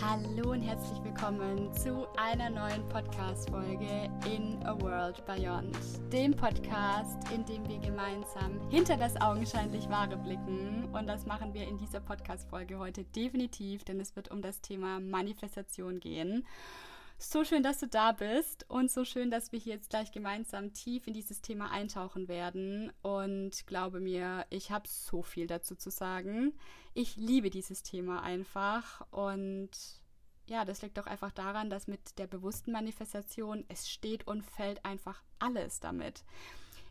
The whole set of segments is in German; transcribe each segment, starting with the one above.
Hallo und herzlich willkommen zu einer neuen Podcast-Folge in A World Beyond, dem Podcast, in dem wir gemeinsam hinter das augenscheinlich Wahre blicken. Und das machen wir in dieser Podcast-Folge heute definitiv, denn es wird um das Thema Manifestation gehen. So schön, dass du da bist und so schön, dass wir hier jetzt gleich gemeinsam tief in dieses Thema eintauchen werden. Und glaube mir, ich habe so viel dazu zu sagen. Ich liebe dieses Thema einfach und ja, das liegt doch einfach daran, dass mit der bewussten Manifestation es steht und fällt einfach alles damit.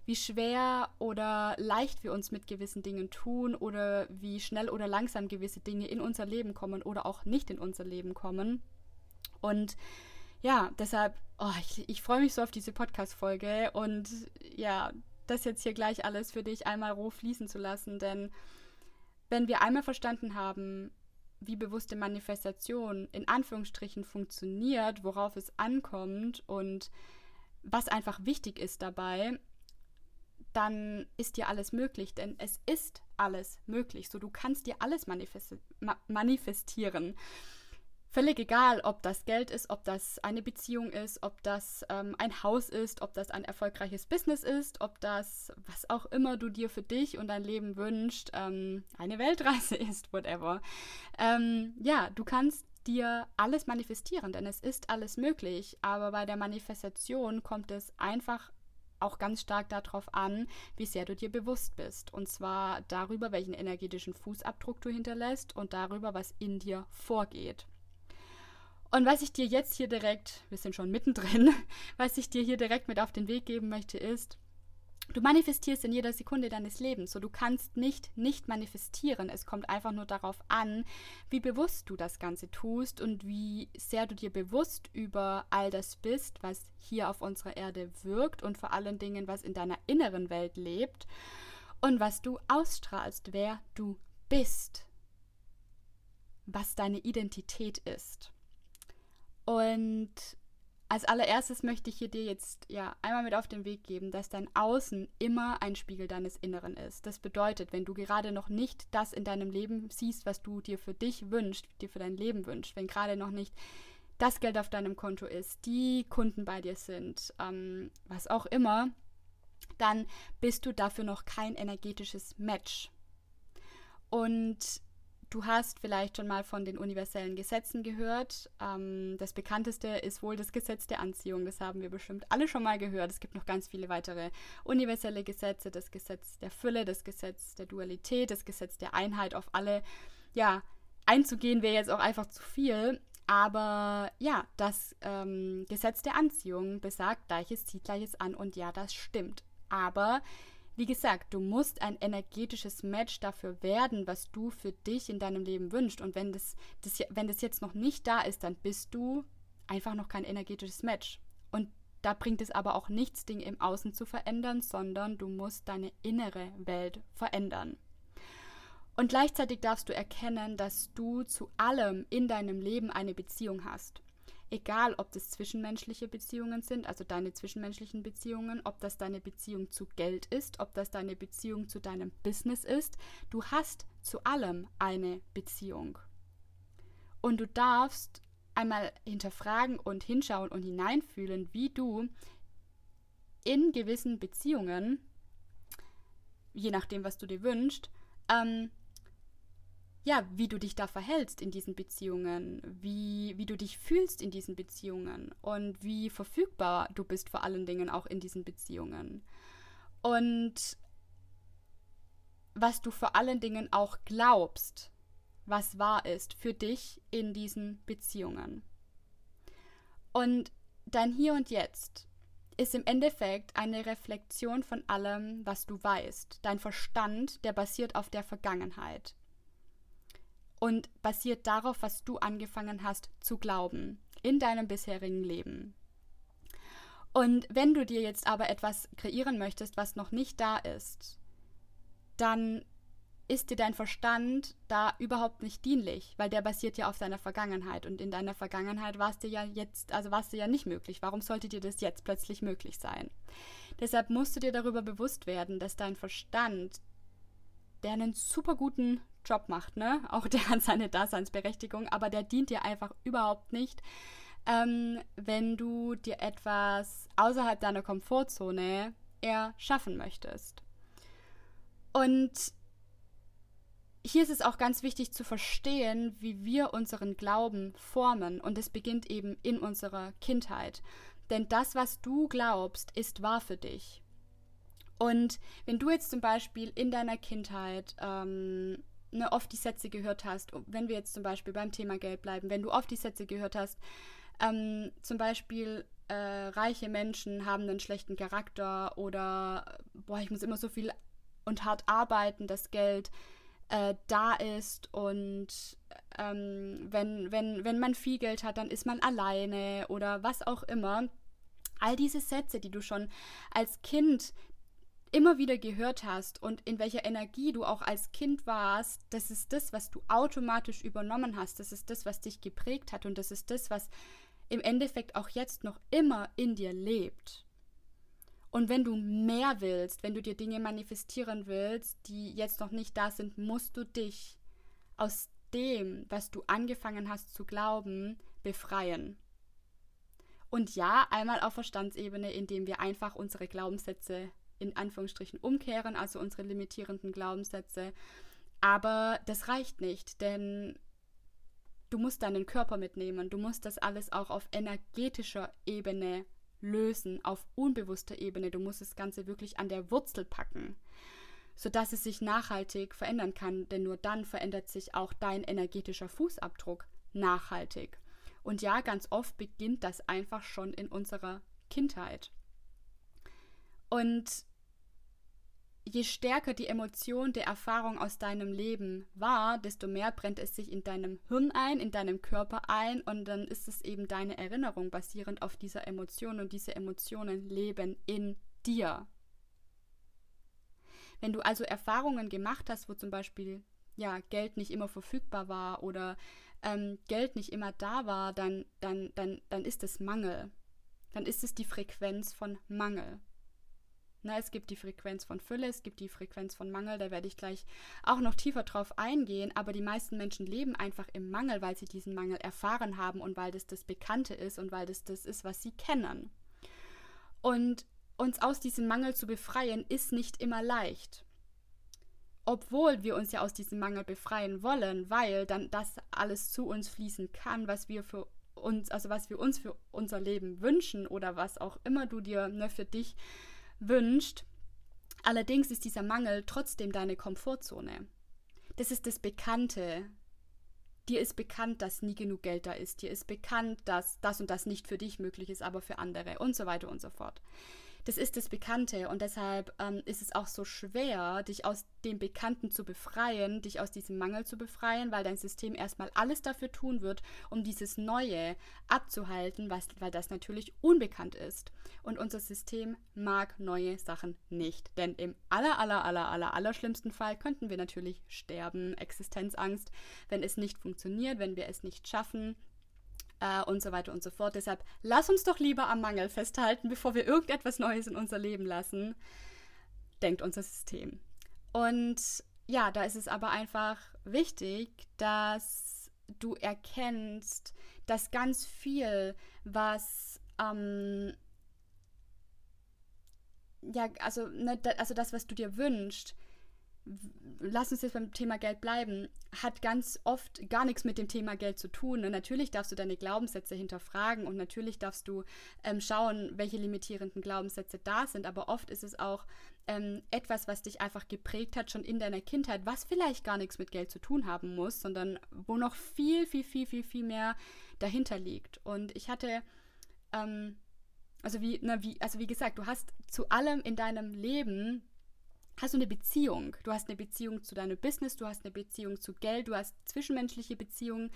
Wie schwer oder leicht wir uns mit gewissen Dingen tun oder wie schnell oder langsam gewisse Dinge in unser Leben kommen oder auch nicht in unser Leben kommen. Und ja, deshalb, oh, ich, ich freue mich so auf diese Podcast-Folge und ja, das jetzt hier gleich alles für dich einmal roh fließen zu lassen, denn wenn wir einmal verstanden haben, wie bewusste Manifestation in Anführungsstrichen funktioniert, worauf es ankommt und was einfach wichtig ist dabei, dann ist dir alles möglich, denn es ist alles möglich. So, du kannst dir alles manifesti manifestieren völlig egal, ob das Geld ist, ob das eine Beziehung ist, ob das ähm, ein Haus ist, ob das ein erfolgreiches Business ist, ob das, was auch immer du dir für dich und dein Leben wünschst, ähm, eine Weltreise ist, whatever. Ähm, ja, du kannst dir alles manifestieren, denn es ist alles möglich. Aber bei der Manifestation kommt es einfach auch ganz stark darauf an, wie sehr du dir bewusst bist. Und zwar darüber, welchen energetischen Fußabdruck du hinterlässt und darüber, was in dir vorgeht. Und was ich dir jetzt hier direkt, wir sind schon mittendrin, was ich dir hier direkt mit auf den Weg geben möchte, ist, du manifestierst in jeder Sekunde deines Lebens. So, du kannst nicht nicht manifestieren. Es kommt einfach nur darauf an, wie bewusst du das Ganze tust und wie sehr du dir bewusst über all das bist, was hier auf unserer Erde wirkt und vor allen Dingen, was in deiner inneren Welt lebt und was du ausstrahlst, wer du bist, was deine Identität ist. Und als allererstes möchte ich hier dir jetzt ja einmal mit auf den Weg geben, dass dein Außen immer ein Spiegel deines Inneren ist. Das bedeutet, wenn du gerade noch nicht das in deinem Leben siehst, was du dir für dich wünschst, dir für dein Leben wünschst, wenn gerade noch nicht das Geld auf deinem Konto ist, die Kunden bei dir sind, ähm, was auch immer, dann bist du dafür noch kein energetisches Match. Und Du hast vielleicht schon mal von den universellen Gesetzen gehört. Ähm, das bekannteste ist wohl das Gesetz der Anziehung. Das haben wir bestimmt alle schon mal gehört. Es gibt noch ganz viele weitere universelle Gesetze. Das Gesetz der Fülle, das Gesetz der Dualität, das Gesetz der Einheit. Auf alle, ja, einzugehen wäre jetzt auch einfach zu viel. Aber ja, das ähm, Gesetz der Anziehung besagt, Gleiches zieht Gleiches an. Und ja, das stimmt. Aber wie gesagt, du musst ein energetisches Match dafür werden, was du für dich in deinem Leben wünschst. Und wenn das, das, wenn das jetzt noch nicht da ist, dann bist du einfach noch kein energetisches Match. Und da bringt es aber auch nichts, Dinge im Außen zu verändern, sondern du musst deine innere Welt verändern. Und gleichzeitig darfst du erkennen, dass du zu allem in deinem Leben eine Beziehung hast. Egal, ob das zwischenmenschliche Beziehungen sind, also deine zwischenmenschlichen Beziehungen, ob das deine Beziehung zu Geld ist, ob das deine Beziehung zu deinem Business ist, du hast zu allem eine Beziehung. Und du darfst einmal hinterfragen und hinschauen und hineinfühlen, wie du in gewissen Beziehungen, je nachdem, was du dir wünschst, ähm, ja, wie du dich da verhältst in diesen Beziehungen, wie, wie du dich fühlst in diesen Beziehungen und wie verfügbar du bist vor allen Dingen auch in diesen Beziehungen. Und was du vor allen Dingen auch glaubst, was wahr ist für dich in diesen Beziehungen. Und dein Hier und Jetzt ist im Endeffekt eine Reflexion von allem, was du weißt. Dein Verstand, der basiert auf der Vergangenheit und basiert darauf, was du angefangen hast zu glauben in deinem bisherigen Leben. Und wenn du dir jetzt aber etwas kreieren möchtest, was noch nicht da ist, dann ist dir dein Verstand da überhaupt nicht dienlich, weil der basiert ja auf deiner Vergangenheit und in deiner Vergangenheit war es dir ja jetzt, also war es dir ja nicht möglich. Warum sollte dir das jetzt plötzlich möglich sein? Deshalb musst du dir darüber bewusst werden, dass dein Verstand, der einen super guten Job macht, ne? Auch der hat seine Daseinsberechtigung, aber der dient dir einfach überhaupt nicht, ähm, wenn du dir etwas außerhalb deiner Komfortzone erschaffen möchtest. Und hier ist es auch ganz wichtig zu verstehen, wie wir unseren Glauben formen. Und es beginnt eben in unserer Kindheit. Denn das, was du glaubst, ist wahr für dich. Und wenn du jetzt zum Beispiel in deiner Kindheit ähm, ne, oft die Sätze gehört hast, wenn wir jetzt zum Beispiel beim Thema Geld bleiben, wenn du oft die Sätze gehört hast, ähm, zum Beispiel äh, reiche Menschen haben einen schlechten Charakter oder boah, ich muss immer so viel und hart arbeiten, das Geld äh, da ist und ähm, wenn, wenn, wenn man viel Geld hat, dann ist man alleine oder was auch immer. All diese Sätze, die du schon als Kind immer wieder gehört hast und in welcher Energie du auch als Kind warst, das ist das, was du automatisch übernommen hast. Das ist das, was dich geprägt hat und das ist das, was im Endeffekt auch jetzt noch immer in dir lebt. Und wenn du mehr willst, wenn du dir Dinge manifestieren willst, die jetzt noch nicht da sind, musst du dich aus dem, was du angefangen hast zu glauben, befreien. Und ja, einmal auf Verstandsebene, indem wir einfach unsere Glaubenssätze in Anführungsstrichen umkehren, also unsere limitierenden Glaubenssätze. Aber das reicht nicht, denn du musst deinen Körper mitnehmen. Du musst das alles auch auf energetischer Ebene lösen, auf unbewusster Ebene. Du musst das Ganze wirklich an der Wurzel packen, sodass es sich nachhaltig verändern kann. Denn nur dann verändert sich auch dein energetischer Fußabdruck nachhaltig. Und ja, ganz oft beginnt das einfach schon in unserer Kindheit. Und je stärker die Emotion der Erfahrung aus deinem Leben war, desto mehr brennt es sich in deinem Hirn ein, in deinem Körper ein und dann ist es eben deine Erinnerung basierend auf dieser Emotion und diese Emotionen leben in dir. Wenn du also Erfahrungen gemacht hast, wo zum Beispiel ja, Geld nicht immer verfügbar war oder ähm, Geld nicht immer da war, dann, dann, dann, dann ist es Mangel. Dann ist es die Frequenz von Mangel. Na, es gibt die Frequenz von Fülle, es gibt die Frequenz von Mangel, da werde ich gleich auch noch tiefer drauf eingehen, aber die meisten Menschen leben einfach im Mangel, weil sie diesen Mangel erfahren haben und weil das das Bekannte ist und weil das das ist, was sie kennen. Und uns aus diesem Mangel zu befreien, ist nicht immer leicht. Obwohl wir uns ja aus diesem Mangel befreien wollen, weil dann das alles zu uns fließen kann, was wir für uns, also was wir uns für unser Leben wünschen oder was auch immer du dir ne, für dich wünscht. Allerdings ist dieser Mangel trotzdem deine Komfortzone. Das ist das Bekannte. Dir ist bekannt, dass nie genug Geld da ist. Dir ist bekannt, dass das und das nicht für dich möglich ist, aber für andere und so weiter und so fort das ist das Bekannte und deshalb ähm, ist es auch so schwer, dich aus dem Bekannten zu befreien, dich aus diesem Mangel zu befreien, weil dein System erstmal alles dafür tun wird, um dieses Neue abzuhalten, was, weil das natürlich unbekannt ist. Und unser System mag neue Sachen nicht, denn im aller, aller, aller, aller, aller schlimmsten Fall könnten wir natürlich sterben, Existenzangst, wenn es nicht funktioniert, wenn wir es nicht schaffen, äh, und so weiter und so fort. Deshalb lass uns doch lieber am Mangel festhalten, bevor wir irgendetwas Neues in unser Leben lassen, denkt unser System. Und ja, da ist es aber einfach wichtig, dass du erkennst, dass ganz viel, was ähm, ja, also, ne, also das, was du dir wünschst, lass uns jetzt beim Thema Geld bleiben, hat ganz oft gar nichts mit dem Thema Geld zu tun. Und natürlich darfst du deine Glaubenssätze hinterfragen und natürlich darfst du ähm, schauen, welche limitierenden Glaubenssätze da sind. Aber oft ist es auch ähm, etwas, was dich einfach geprägt hat, schon in deiner Kindheit, was vielleicht gar nichts mit Geld zu tun haben muss, sondern wo noch viel, viel, viel, viel, viel mehr dahinter liegt. Und ich hatte. Ähm, also wie, na, wie, also wie gesagt, du hast zu allem in deinem Leben hast du eine Beziehung. Du hast eine Beziehung zu deinem Business, du hast eine Beziehung zu Geld, du hast zwischenmenschliche Beziehungen.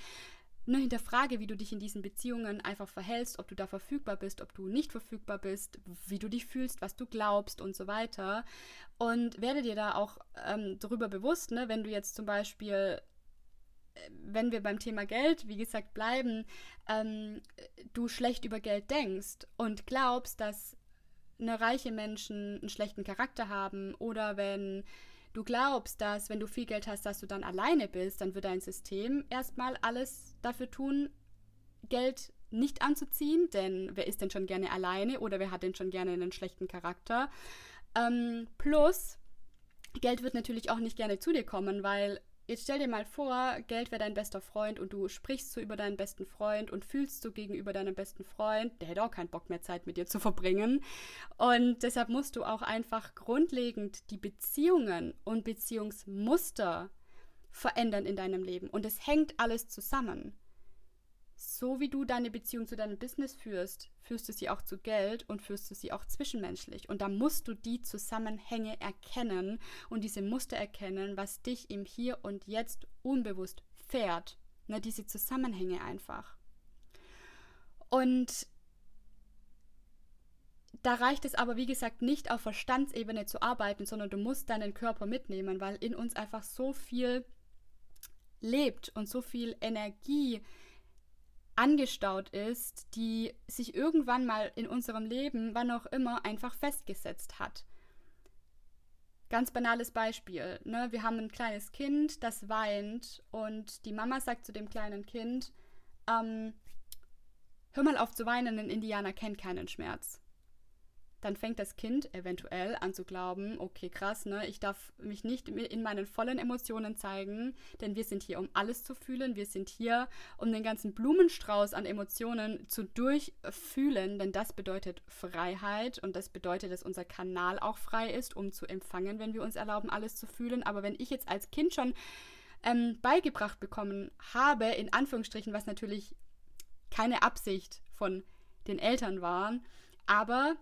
Nur hinterfrage, wie du dich in diesen Beziehungen einfach verhältst, ob du da verfügbar bist, ob du nicht verfügbar bist, wie du dich fühlst, was du glaubst und so weiter. Und werde dir da auch ähm, darüber bewusst, ne, wenn du jetzt zum Beispiel äh, wenn wir beim Thema Geld, wie gesagt, bleiben, ähm, du schlecht über Geld denkst und glaubst, dass eine reiche Menschen einen schlechten Charakter haben oder wenn du glaubst, dass wenn du viel Geld hast, dass du dann alleine bist, dann wird dein System erstmal alles dafür tun, Geld nicht anzuziehen, denn wer ist denn schon gerne alleine oder wer hat denn schon gerne einen schlechten Charakter? Ähm, plus, Geld wird natürlich auch nicht gerne zu dir kommen, weil Jetzt stell dir mal vor, Geld wäre dein bester Freund und du sprichst so über deinen besten Freund und fühlst so gegenüber deinem besten Freund, der hätte auch keinen Bock mehr Zeit mit dir zu verbringen. Und deshalb musst du auch einfach grundlegend die Beziehungen und Beziehungsmuster verändern in deinem Leben. Und es hängt alles zusammen so wie du deine Beziehung zu deinem Business führst, führst du sie auch zu Geld und führst du sie auch zwischenmenschlich. Und da musst du die Zusammenhänge erkennen und diese Muster erkennen, was dich im Hier und Jetzt unbewusst fährt. Ne, diese Zusammenhänge einfach. Und da reicht es aber, wie gesagt, nicht auf Verstandsebene zu arbeiten, sondern du musst deinen Körper mitnehmen, weil in uns einfach so viel lebt und so viel Energie angestaut ist, die sich irgendwann mal in unserem Leben, wann auch immer, einfach festgesetzt hat. Ganz banales Beispiel. Ne? Wir haben ein kleines Kind, das weint und die Mama sagt zu dem kleinen Kind, ähm, hör mal auf zu weinen, ein Indianer kennt keinen Schmerz dann fängt das Kind eventuell an zu glauben, okay, krass, ne, ich darf mich nicht in meinen vollen Emotionen zeigen, denn wir sind hier, um alles zu fühlen, wir sind hier, um den ganzen Blumenstrauß an Emotionen zu durchfühlen, denn das bedeutet Freiheit und das bedeutet, dass unser Kanal auch frei ist, um zu empfangen, wenn wir uns erlauben, alles zu fühlen. Aber wenn ich jetzt als Kind schon ähm, beigebracht bekommen habe, in Anführungsstrichen, was natürlich keine Absicht von den Eltern war, aber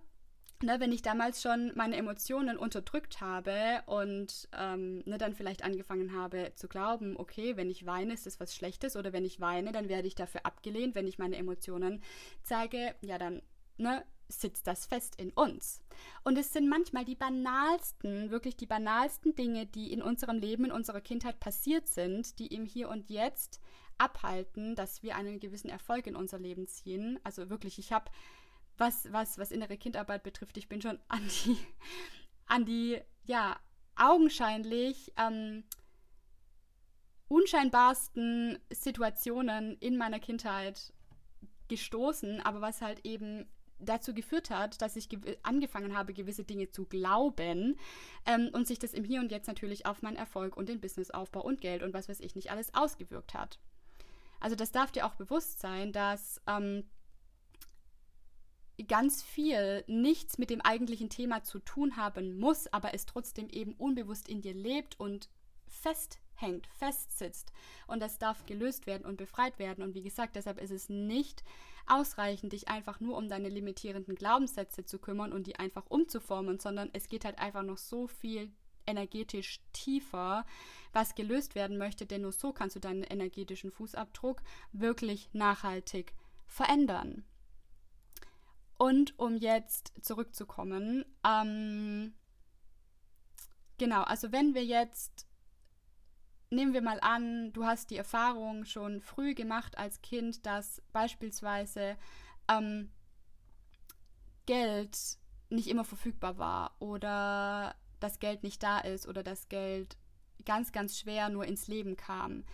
ne, wenn ich damals schon meine Emotionen unterdrückt habe und ähm, ne, dann vielleicht angefangen habe zu glauben, okay, wenn ich weine, ist das was Schlechtes oder wenn ich weine, dann werde ich dafür abgelehnt, wenn ich meine Emotionen zeige, ja, dann ne, sitzt das fest in uns. Und es sind manchmal die banalsten, wirklich die banalsten Dinge, die in unserem Leben, in unserer Kindheit passiert sind, die im Hier und Jetzt abhalten, dass wir einen gewissen Erfolg in unser Leben ziehen. Also wirklich, ich habe was, was, was innere Kindarbeit betrifft, ich bin schon an die, an die, ja, augenscheinlich ähm, unscheinbarsten Situationen in meiner Kindheit gestoßen, aber was halt eben dazu geführt hat, dass ich angefangen habe, gewisse Dinge zu glauben ähm, und sich das im Hier und Jetzt natürlich auf meinen Erfolg und den Businessaufbau und Geld und was weiß ich nicht alles ausgewirkt hat. Also das darf dir auch bewusst sein, dass ähm, ganz viel nichts mit dem eigentlichen Thema zu tun haben muss, aber es trotzdem eben unbewusst in dir lebt und festhängt, festsitzt. Und das darf gelöst werden und befreit werden. Und wie gesagt, deshalb ist es nicht ausreichend, dich einfach nur um deine limitierenden Glaubenssätze zu kümmern und die einfach umzuformen, sondern es geht halt einfach noch so viel energetisch tiefer, was gelöst werden möchte, denn nur so kannst du deinen energetischen Fußabdruck wirklich nachhaltig verändern. Und um jetzt zurückzukommen, ähm, genau, also wenn wir jetzt, nehmen wir mal an, du hast die Erfahrung schon früh gemacht als Kind, dass beispielsweise ähm, Geld nicht immer verfügbar war oder das Geld nicht da ist oder das Geld ganz, ganz schwer nur ins Leben kam.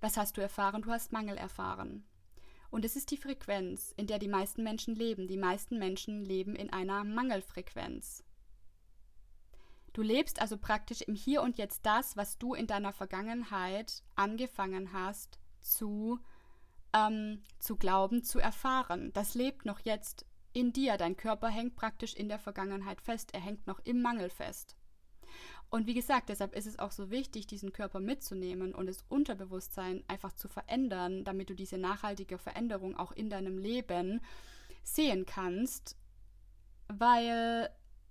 Was hast du erfahren? Du hast Mangel erfahren. Und es ist die Frequenz, in der die meisten Menschen leben. Die meisten Menschen leben in einer Mangelfrequenz. Du lebst also praktisch im Hier und Jetzt das, was du in deiner Vergangenheit angefangen hast zu, ähm, zu glauben, zu erfahren. Das lebt noch jetzt in dir. Dein Körper hängt praktisch in der Vergangenheit fest. Er hängt noch im Mangel fest. Und wie gesagt, deshalb ist es auch so wichtig, diesen Körper mitzunehmen und das Unterbewusstsein einfach zu verändern, damit du diese nachhaltige Veränderung auch in deinem Leben sehen kannst, weil,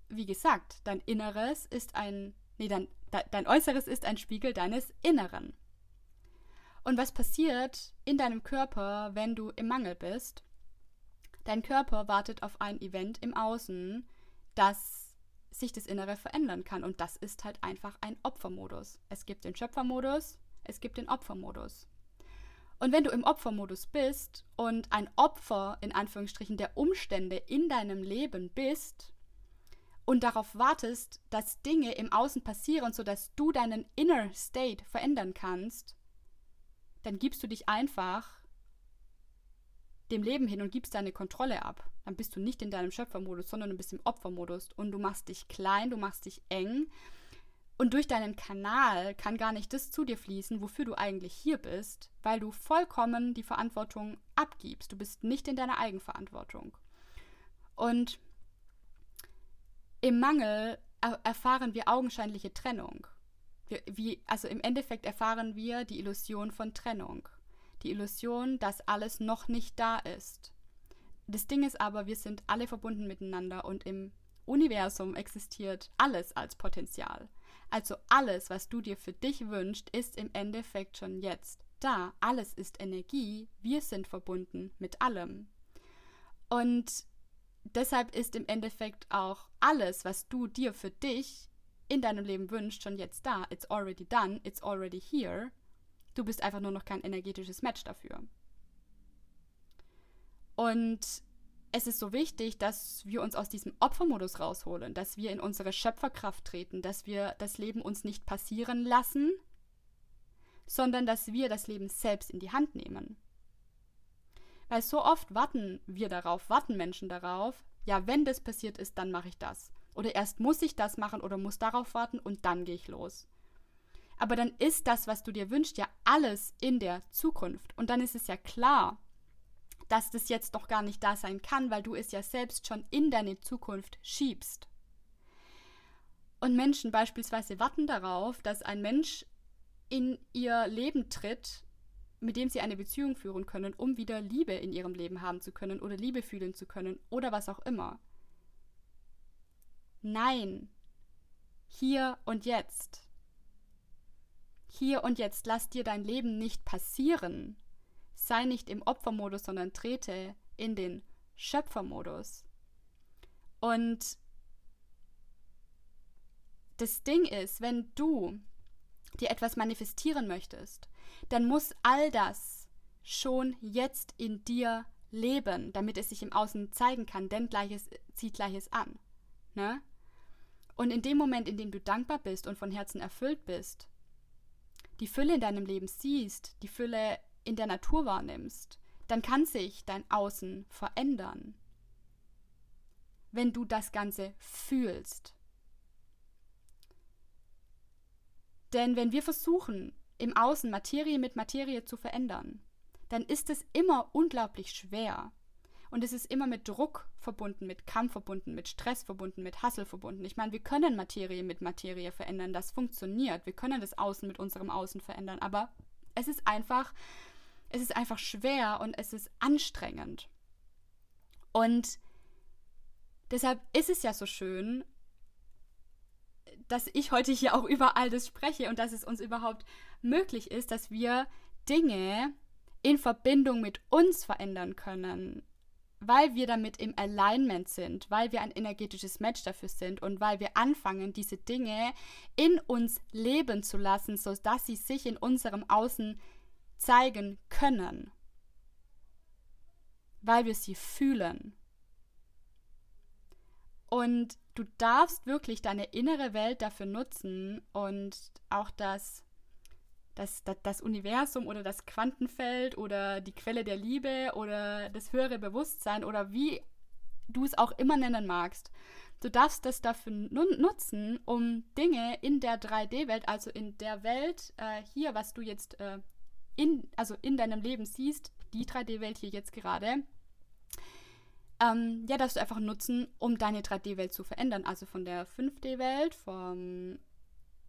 wie gesagt, dein Inneres ist ein, nee, dein, dein Äußeres ist ein Spiegel deines Inneren. Und was passiert in deinem Körper, wenn du im Mangel bist? Dein Körper wartet auf ein Event im Außen, das sich das Innere verändern kann. Und das ist halt einfach ein Opfermodus. Es gibt den Schöpfermodus, es gibt den Opfermodus. Und wenn du im Opfermodus bist und ein Opfer in Anführungsstrichen der Umstände in deinem Leben bist und darauf wartest, dass Dinge im Außen passieren, sodass du deinen Inner State verändern kannst, dann gibst du dich einfach dem Leben hin und gibst deine Kontrolle ab. Dann bist du nicht in deinem Schöpfermodus, sondern du bist im Opfermodus und du machst dich klein, du machst dich eng. Und durch deinen Kanal kann gar nicht das zu dir fließen, wofür du eigentlich hier bist, weil du vollkommen die Verantwortung abgibst. Du bist nicht in deiner Eigenverantwortung. Und im Mangel er erfahren wir augenscheinliche Trennung. Wir, wie, also im Endeffekt erfahren wir die Illusion von Trennung. Die Illusion, dass alles noch nicht da ist. Das Ding ist aber, wir sind alle verbunden miteinander und im Universum existiert alles als Potenzial. Also alles, was du dir für dich wünschst, ist im Endeffekt schon jetzt da. Alles ist Energie. Wir sind verbunden mit allem. Und deshalb ist im Endeffekt auch alles, was du dir für dich in deinem Leben wünschst, schon jetzt da. It's already done, it's already here. Du bist einfach nur noch kein energetisches Match dafür. Und es ist so wichtig, dass wir uns aus diesem Opfermodus rausholen, dass wir in unsere Schöpferkraft treten, dass wir das Leben uns nicht passieren lassen, sondern dass wir das Leben selbst in die Hand nehmen. Weil so oft warten wir darauf, warten Menschen darauf, ja, wenn das passiert ist, dann mache ich das. Oder erst muss ich das machen oder muss darauf warten und dann gehe ich los. Aber dann ist das, was du dir wünschst, ja alles in der Zukunft. Und dann ist es ja klar, dass das jetzt doch gar nicht da sein kann, weil du es ja selbst schon in deine Zukunft schiebst. Und Menschen beispielsweise warten darauf, dass ein Mensch in ihr Leben tritt, mit dem sie eine Beziehung führen können, um wieder Liebe in ihrem Leben haben zu können oder Liebe fühlen zu können oder was auch immer. Nein, hier und jetzt. Hier und jetzt lass dir dein Leben nicht passieren. Sei nicht im Opfermodus, sondern trete in den Schöpfermodus. Und das Ding ist, wenn du dir etwas manifestieren möchtest, dann muss all das schon jetzt in dir leben, damit es sich im Außen zeigen kann, denn Gleiches zieht Gleiches an. Ne? Und in dem Moment, in dem du dankbar bist und von Herzen erfüllt bist, die Fülle in deinem Leben siehst, die Fülle in der Natur wahrnimmst, dann kann sich dein Außen verändern. Wenn du das Ganze fühlst. Denn wenn wir versuchen, im Außen Materie mit Materie zu verändern, dann ist es immer unglaublich schwer. Und es ist immer mit Druck verbunden, mit Kampf verbunden, mit Stress verbunden, mit Hassel verbunden. Ich meine, wir können Materie mit Materie verändern, das funktioniert. Wir können das Außen mit unserem Außen verändern, aber es ist einfach, es ist einfach schwer und es ist anstrengend. Und deshalb ist es ja so schön, dass ich heute hier auch über all das spreche und dass es uns überhaupt möglich ist, dass wir Dinge in Verbindung mit uns verändern können, weil wir damit im Alignment sind, weil wir ein energetisches Match dafür sind und weil wir anfangen, diese Dinge in uns leben zu lassen, sodass sie sich in unserem Außen zeigen können, weil wir sie fühlen. Und du darfst wirklich deine innere Welt dafür nutzen und auch das das, das, das Universum oder das Quantenfeld oder die Quelle der Liebe oder das höhere Bewusstsein oder wie du es auch immer nennen magst. Du darfst das dafür nutzen, um Dinge in der 3D-Welt, also in der Welt äh, hier, was du jetzt äh, in, also in deinem Leben siehst, die 3D-Welt hier jetzt gerade, ähm, ja, darfst du einfach nutzen, um deine 3D-Welt zu verändern. Also von der 5D-Welt, vom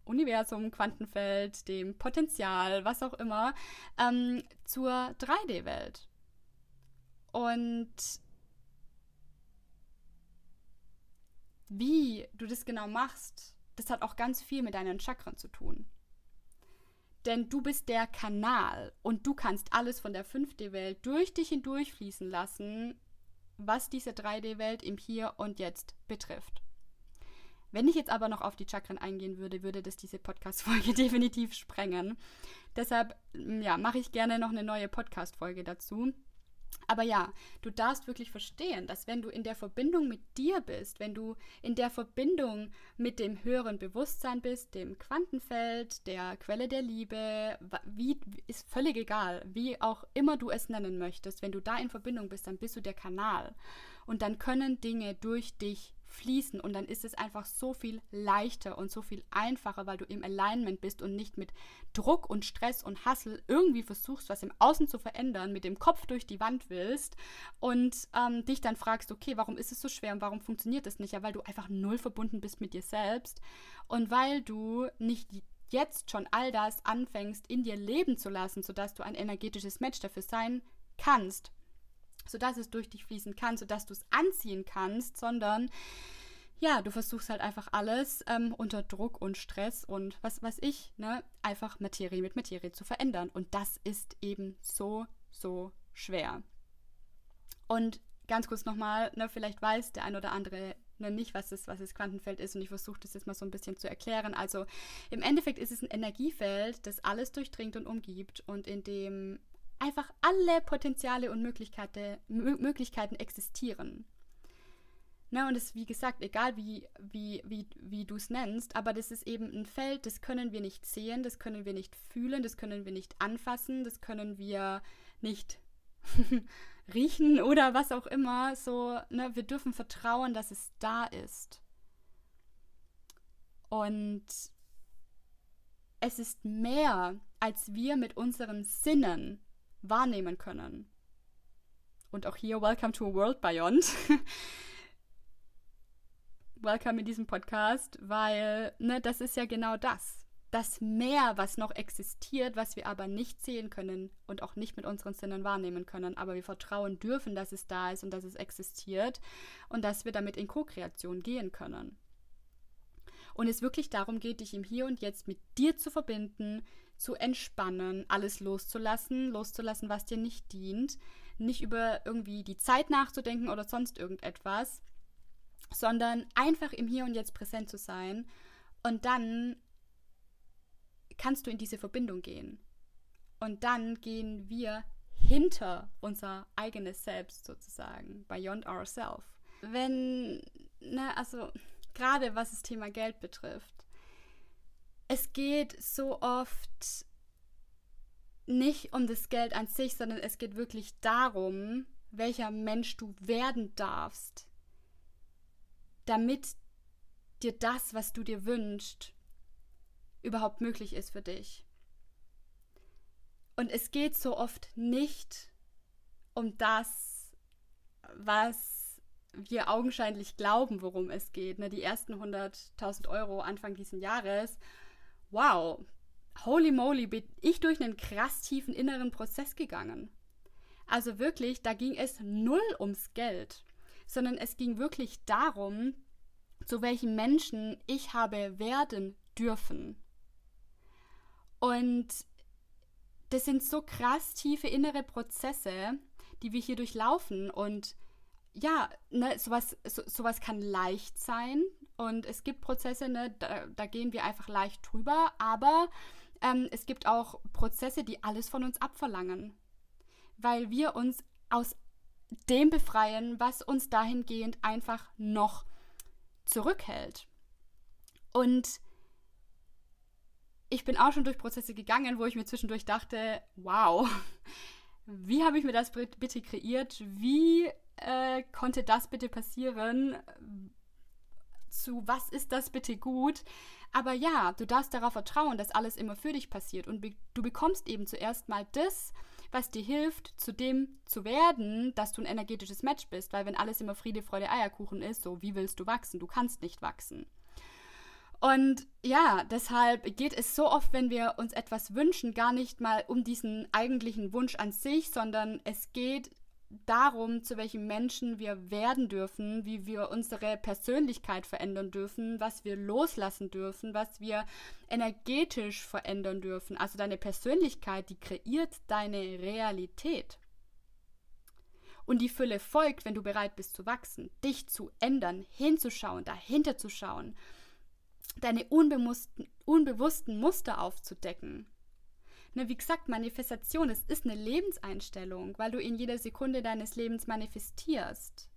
Universum, Quantenfeld, dem Potenzial, was auch immer, ähm, zur 3D-Welt. Und wie du das genau machst, das hat auch ganz viel mit deinen Chakren zu tun. Denn du bist der Kanal und du kannst alles von der 5D-Welt durch dich hindurch fließen lassen, was diese 3D-Welt im Hier und Jetzt betrifft. Wenn ich jetzt aber noch auf die Chakren eingehen würde, würde das diese Podcast-Folge definitiv sprengen. Deshalb ja, mache ich gerne noch eine neue Podcast-Folge dazu. Aber ja, du darfst wirklich verstehen, dass wenn du in der Verbindung mit dir bist, wenn du in der Verbindung mit dem höheren Bewusstsein bist, dem Quantenfeld, der Quelle der Liebe, wie ist völlig egal, wie auch immer du es nennen möchtest, wenn du da in Verbindung bist, dann bist du der Kanal und dann können Dinge durch dich fließen und dann ist es einfach so viel leichter und so viel einfacher, weil du im Alignment bist und nicht mit Druck und Stress und Hassel irgendwie versuchst, was im Außen zu verändern, mit dem Kopf durch die Wand willst und ähm, dich dann fragst, okay, warum ist es so schwer und warum funktioniert das nicht? Ja, weil du einfach null verbunden bist mit dir selbst und weil du nicht jetzt schon all das anfängst, in dir leben zu lassen, sodass du ein energetisches Match dafür sein kannst sodass es durch dich fließen kann, sodass du es anziehen kannst, sondern ja, du versuchst halt einfach alles ähm, unter Druck und Stress und was weiß ich, ne, einfach Materie mit Materie zu verändern. Und das ist eben so, so schwer. Und ganz kurz nochmal, ne, vielleicht weiß der ein oder andere ne, nicht, was das, was das Quantenfeld ist und ich versuche das jetzt mal so ein bisschen zu erklären. Also im Endeffekt ist es ein Energiefeld, das alles durchdringt und umgibt und in dem einfach alle Potenziale und Möglichkeiten, Möglichkeiten existieren. Ne, und es ist wie gesagt, egal wie, wie, wie, wie du es nennst, aber das ist eben ein Feld, das können wir nicht sehen, das können wir nicht fühlen, das können wir nicht anfassen, das können wir nicht riechen oder was auch immer. So, ne, wir dürfen vertrauen, dass es da ist. Und es ist mehr, als wir mit unseren Sinnen wahrnehmen können. Und auch hier, welcome to a world beyond. welcome in diesem Podcast, weil ne, das ist ja genau das. Das Meer, was noch existiert, was wir aber nicht sehen können und auch nicht mit unseren Sinnen wahrnehmen können. Aber wir vertrauen dürfen, dass es da ist und dass es existiert und dass wir damit in Co-Kreation gehen können. Und es wirklich darum geht, dich im Hier und Jetzt mit dir zu verbinden, zu entspannen, alles loszulassen, loszulassen, was dir nicht dient, nicht über irgendwie die Zeit nachzudenken oder sonst irgendetwas, sondern einfach im Hier und Jetzt präsent zu sein und dann kannst du in diese Verbindung gehen. Und dann gehen wir hinter unser eigenes Selbst sozusagen, beyond ourself. Wenn, ne, also gerade was das Thema Geld betrifft, es geht so oft nicht um das Geld an sich, sondern es geht wirklich darum, welcher Mensch du werden darfst, damit dir das, was du dir wünschst, überhaupt möglich ist für dich. Und es geht so oft nicht um das, was wir augenscheinlich glauben, worum es geht. Ne? Die ersten 100.000 Euro Anfang dieses Jahres wow, holy moly, bin ich durch einen krass tiefen inneren Prozess gegangen. Also wirklich, da ging es null ums Geld, sondern es ging wirklich darum, zu welchen Menschen ich habe werden dürfen. Und das sind so krass tiefe innere Prozesse, die wir hier durchlaufen. Und ja, ne, sowas, so, sowas kann leicht sein, und es gibt Prozesse, ne, da, da gehen wir einfach leicht drüber, aber ähm, es gibt auch Prozesse, die alles von uns abverlangen, weil wir uns aus dem befreien, was uns dahingehend einfach noch zurückhält. Und ich bin auch schon durch Prozesse gegangen, wo ich mir zwischendurch dachte, wow, wie habe ich mir das bitte kreiert? Wie äh, konnte das bitte passieren? Zu, was ist das bitte gut? Aber ja, du darfst darauf vertrauen, dass alles immer für dich passiert und be du bekommst eben zuerst mal das, was dir hilft, zu dem zu werden, dass du ein energetisches Match bist, weil wenn alles immer Friede, Freude, Eierkuchen ist, so wie willst du wachsen? Du kannst nicht wachsen. Und ja, deshalb geht es so oft, wenn wir uns etwas wünschen, gar nicht mal um diesen eigentlichen Wunsch an sich, sondern es geht darum, zu welchen Menschen wir werden dürfen, wie wir unsere Persönlichkeit verändern dürfen, was wir loslassen dürfen, was wir energetisch verändern dürfen. Also deine Persönlichkeit, die kreiert deine Realität. Und die Fülle folgt, wenn du bereit bist zu wachsen, dich zu ändern, hinzuschauen, dahinter zu schauen, deine unbewussten, unbewussten Muster aufzudecken Ne, wie gesagt, Manifestation, es ist eine Lebenseinstellung, weil du in jeder Sekunde deines Lebens manifestierst.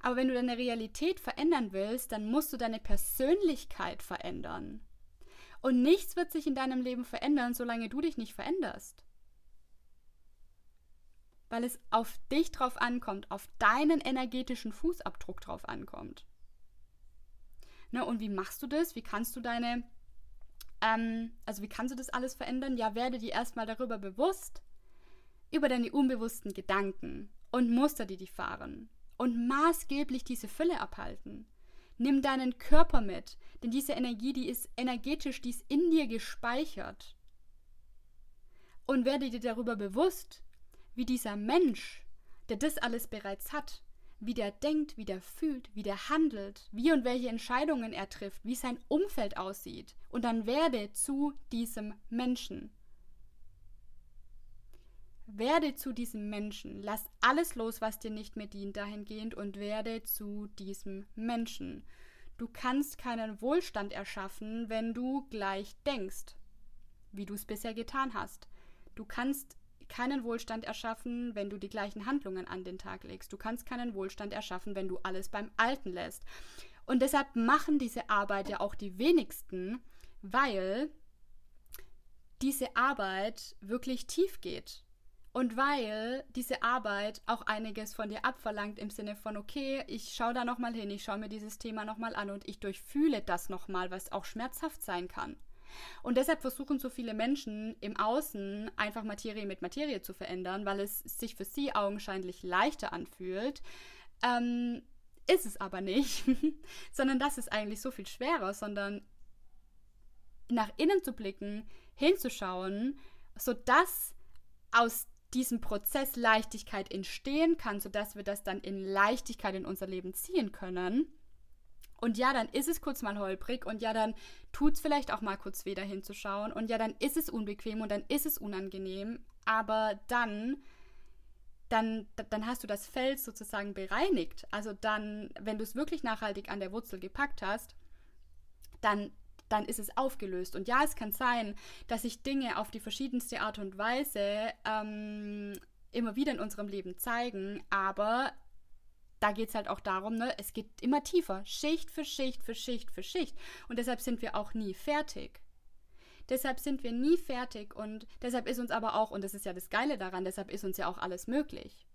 Aber wenn du deine Realität verändern willst, dann musst du deine Persönlichkeit verändern. Und nichts wird sich in deinem Leben verändern, solange du dich nicht veränderst. Weil es auf dich drauf ankommt, auf deinen energetischen Fußabdruck drauf ankommt. Ne, und wie machst du das? Wie kannst du deine, ähm, also wie kannst du das alles verändern? Ja, werde dir erstmal darüber bewusst, über deine unbewussten Gedanken und Muster, die dich fahren. Und maßgeblich diese Fülle abhalten. Nimm deinen Körper mit, denn diese Energie, die ist energetisch, die ist in dir gespeichert. Und werde dir darüber bewusst, wie dieser Mensch, der das alles bereits hat, wie der denkt, wie der fühlt, wie der handelt, wie und welche Entscheidungen er trifft, wie sein Umfeld aussieht. Und dann werde zu diesem Menschen. Werde zu diesem Menschen. Lass alles los, was dir nicht mehr dient, dahingehend und werde zu diesem Menschen. Du kannst keinen Wohlstand erschaffen, wenn du gleich denkst, wie du es bisher getan hast. Du kannst keinen Wohlstand erschaffen, wenn du die gleichen Handlungen an den Tag legst. Du kannst keinen Wohlstand erschaffen, wenn du alles beim Alten lässt. Und deshalb machen diese Arbeit ja auch die wenigsten, weil diese Arbeit wirklich tief geht. Und weil diese Arbeit auch einiges von dir abverlangt im Sinne von, okay, ich schaue da nochmal hin, ich schaue mir dieses Thema nochmal an und ich durchfühle das nochmal, was auch schmerzhaft sein kann. Und deshalb versuchen so viele Menschen im Außen einfach Materie mit Materie zu verändern, weil es sich für sie augenscheinlich leichter anfühlt. Ähm, ist es aber nicht, sondern das ist eigentlich so viel schwerer, sondern nach innen zu blicken, hinzuschauen, sodass aus diesem Prozess Leichtigkeit entstehen kann, sodass wir das dann in Leichtigkeit in unser Leben ziehen können und ja, dann ist es kurz mal holprig und ja, dann tut es vielleicht auch mal kurz weh, da hinzuschauen. Und ja, dann ist es unbequem und dann ist es unangenehm. Aber dann, dann, dann hast du das Feld sozusagen bereinigt. Also dann, wenn du es wirklich nachhaltig an der Wurzel gepackt hast, dann, dann ist es aufgelöst. Und ja, es kann sein, dass sich Dinge auf die verschiedenste Art und Weise ähm, immer wieder in unserem Leben zeigen, aber da geht es halt auch darum, ne, es geht immer tiefer, Schicht für Schicht für Schicht für Schicht. Und deshalb sind wir auch nie fertig. Deshalb sind wir nie fertig und deshalb ist uns aber auch, und das ist ja das Geile daran, deshalb ist uns ja auch alles möglich.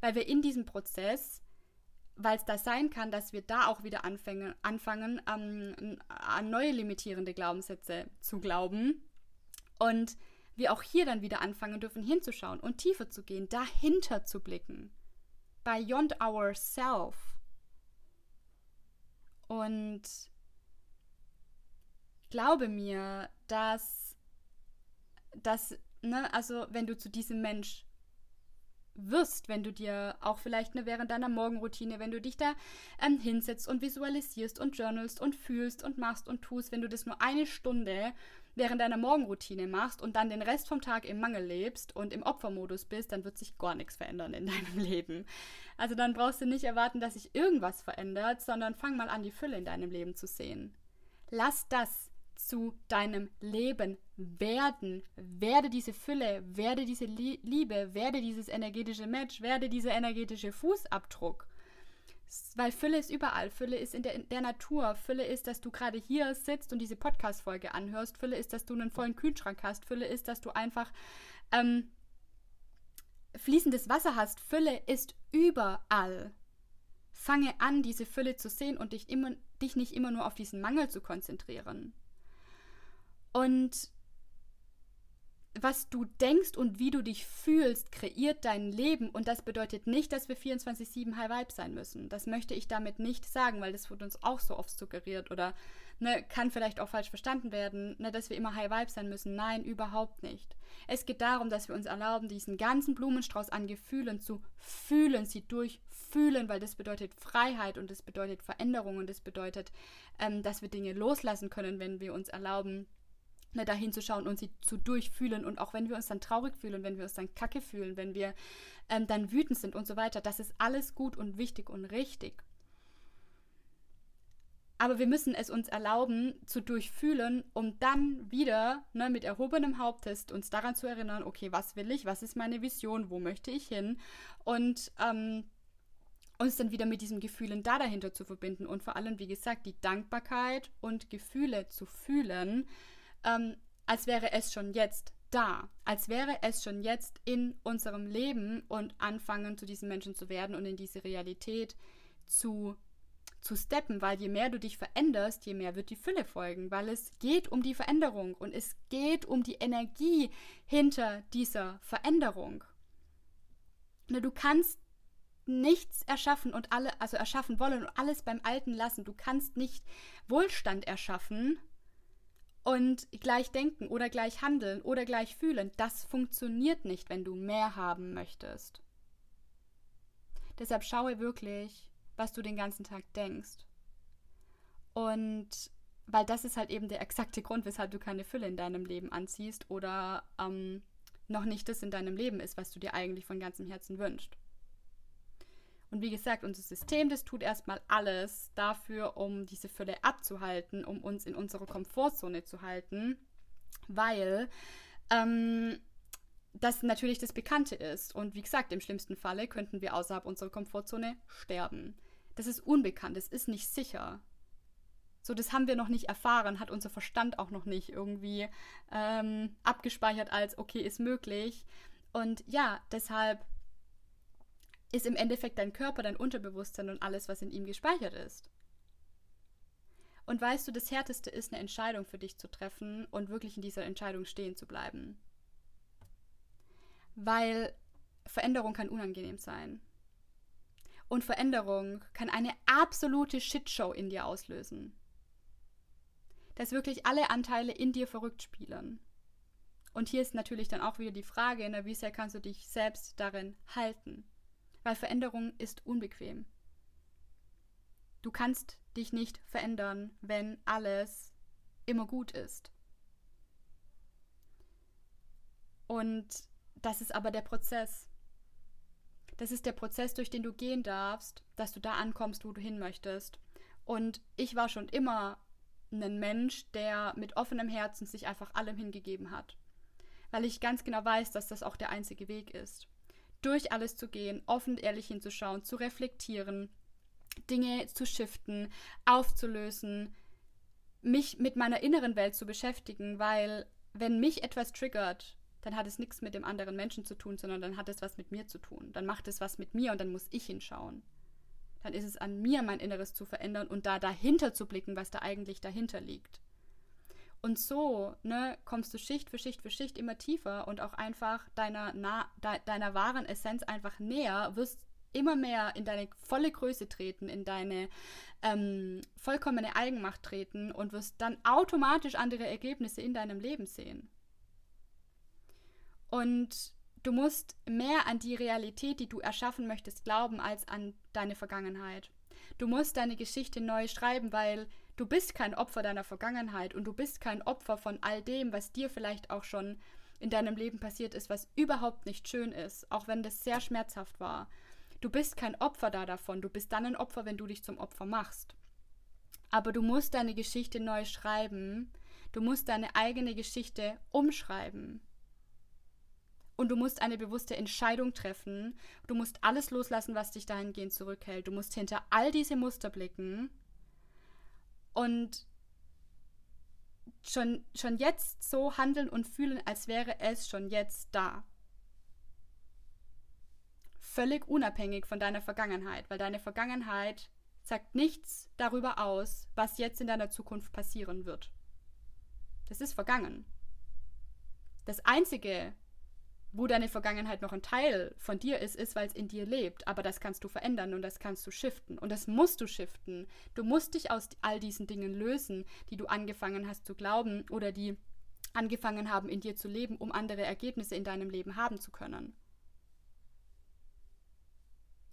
Weil wir in diesem Prozess, weil es da sein kann, dass wir da auch wieder anfangen, anfangen ähm, an neue limitierende Glaubenssätze zu glauben und wir auch hier dann wieder anfangen dürfen hinzuschauen und tiefer zu gehen, dahinter zu blicken beyond ourself. Und glaube mir, dass, dass, ne, also wenn du zu diesem Mensch wirst, wenn du dir auch vielleicht ne, während deiner Morgenroutine, wenn du dich da ähm, hinsetzt und visualisierst und journalst und fühlst und machst und tust, wenn du das nur eine Stunde während deiner Morgenroutine machst und dann den Rest vom Tag im Mangel lebst und im Opfermodus bist, dann wird sich gar nichts verändern in deinem Leben. Also dann brauchst du nicht erwarten, dass sich irgendwas verändert, sondern fang mal an, die Fülle in deinem Leben zu sehen. Lass das zu deinem Leben werden. Werde diese Fülle, werde diese Liebe, werde dieses energetische Match, werde dieser energetische Fußabdruck. Weil Fülle ist überall. Fülle ist in der, in der Natur. Fülle ist, dass du gerade hier sitzt und diese Podcast-Folge anhörst. Fülle ist, dass du einen vollen Kühlschrank hast. Fülle ist, dass du einfach ähm, fließendes Wasser hast. Fülle ist überall. Fange an, diese Fülle zu sehen und dich, immer, dich nicht immer nur auf diesen Mangel zu konzentrieren. Und was du denkst und wie du dich fühlst, kreiert dein Leben. Und das bedeutet nicht, dass wir 24-7 High Vibe sein müssen. Das möchte ich damit nicht sagen, weil das wird uns auch so oft suggeriert oder ne, kann vielleicht auch falsch verstanden werden, ne, dass wir immer High Vibe sein müssen. Nein, überhaupt nicht. Es geht darum, dass wir uns erlauben, diesen ganzen Blumenstrauß an Gefühlen zu fühlen, sie durchfühlen, weil das bedeutet Freiheit und das bedeutet Veränderung und das bedeutet, ähm, dass wir Dinge loslassen können, wenn wir uns erlauben, ne, da hinzuschauen und sie zu durchfühlen. Und auch wenn wir uns dann traurig fühlen, wenn wir uns dann kacke fühlen, wenn wir ähm, dann wütend sind und so weiter, das ist alles gut und wichtig und richtig. aber wir müssen es uns erlauben zu durchfühlen, um dann wieder ne, mit erhobenem Haupttest uns daran zu erinnern, okay, was will ich, was ist meine Vision, wo möchte ich hin und ähm, uns dann wieder mit diesen Gefühlen da dahinter zu verbinden und vor allem, wie gesagt, die Dankbarkeit und Gefühle zu fühlen, ähm, als wäre es schon jetzt da, als wäre es schon jetzt in unserem Leben und anfangen, zu diesen Menschen zu werden und in diese Realität zu zu steppen, weil je mehr du dich veränderst, je mehr wird die Fülle folgen, weil es geht um die Veränderung und es geht um die Energie hinter dieser Veränderung. Du kannst nichts erschaffen und alle, also erschaffen wollen und alles beim Alten lassen. Du kannst nicht Wohlstand erschaffen und gleich denken oder gleich handeln oder gleich fühlen. Das funktioniert nicht, wenn du mehr haben möchtest. Deshalb schaue wirklich, was du den ganzen Tag denkst. Und weil das ist halt eben der exakte Grund, weshalb du keine Fülle in deinem Leben anziehst oder ähm, noch nicht das in deinem Leben ist, was du dir eigentlich von ganzem Herzen wünschst. Und wie gesagt, unser System, das tut erstmal alles dafür, um diese Fülle abzuhalten, um uns in unserer Komfortzone zu halten, weil ähm, das natürlich das Bekannte ist. Und wie gesagt, im schlimmsten Falle könnten wir außerhalb unserer Komfortzone sterben. Das ist unbekannt, das ist nicht sicher. So, das haben wir noch nicht erfahren, hat unser Verstand auch noch nicht irgendwie ähm, abgespeichert als, okay, ist möglich. Und ja, deshalb ist im Endeffekt dein Körper, dein Unterbewusstsein und alles, was in ihm gespeichert ist. Und weißt du, das Härteste ist, eine Entscheidung für dich zu treffen und wirklich in dieser Entscheidung stehen zu bleiben. Weil Veränderung kann unangenehm sein. Und Veränderung kann eine absolute Shitshow in dir auslösen. Dass wirklich alle Anteile in dir verrückt spielen. Und hier ist natürlich dann auch wieder die Frage, na, wie sehr kannst du dich selbst darin halten? Weil Veränderung ist unbequem. Du kannst dich nicht verändern, wenn alles immer gut ist. Und das ist aber der Prozess. Das ist der Prozess, durch den du gehen darfst, dass du da ankommst, wo du hin möchtest. Und ich war schon immer ein Mensch, der mit offenem Herzen sich einfach allem hingegeben hat. Weil ich ganz genau weiß, dass das auch der einzige Weg ist. Durch alles zu gehen, offen und ehrlich hinzuschauen, zu reflektieren, Dinge zu shiften, aufzulösen, mich mit meiner inneren Welt zu beschäftigen, weil wenn mich etwas triggert, dann hat es nichts mit dem anderen Menschen zu tun, sondern dann hat es was mit mir zu tun. Dann macht es was mit mir und dann muss ich hinschauen. Dann ist es an mir, mein Inneres zu verändern und da dahinter zu blicken, was da eigentlich dahinter liegt. Und so ne, kommst du Schicht für Schicht für Schicht immer tiefer und auch einfach deiner, na, de, deiner wahren Essenz einfach näher, wirst immer mehr in deine volle Größe treten, in deine ähm, vollkommene Eigenmacht treten und wirst dann automatisch andere Ergebnisse in deinem Leben sehen. Und du musst mehr an die Realität, die du erschaffen möchtest, glauben, als an deine Vergangenheit. Du musst deine Geschichte neu schreiben, weil du bist kein Opfer deiner Vergangenheit und du bist kein Opfer von all dem, was dir vielleicht auch schon in deinem Leben passiert ist, was überhaupt nicht schön ist, auch wenn das sehr schmerzhaft war. Du bist kein Opfer da davon, du bist dann ein Opfer, wenn du dich zum Opfer machst. Aber du musst deine Geschichte neu schreiben, du musst deine eigene Geschichte umschreiben. Und du musst eine bewusste Entscheidung treffen. Du musst alles loslassen, was dich dahingehend zurückhält. Du musst hinter all diese Muster blicken und schon, schon jetzt so handeln und fühlen, als wäre es schon jetzt da. Völlig unabhängig von deiner Vergangenheit, weil deine Vergangenheit sagt nichts darüber aus, was jetzt in deiner Zukunft passieren wird. Das ist vergangen. Das Einzige, wo deine Vergangenheit noch ein Teil von dir ist, ist, weil es in dir lebt. Aber das kannst du verändern und das kannst du shiften. Und das musst du shiften. Du musst dich aus all diesen Dingen lösen, die du angefangen hast zu glauben oder die angefangen haben, in dir zu leben, um andere Ergebnisse in deinem Leben haben zu können.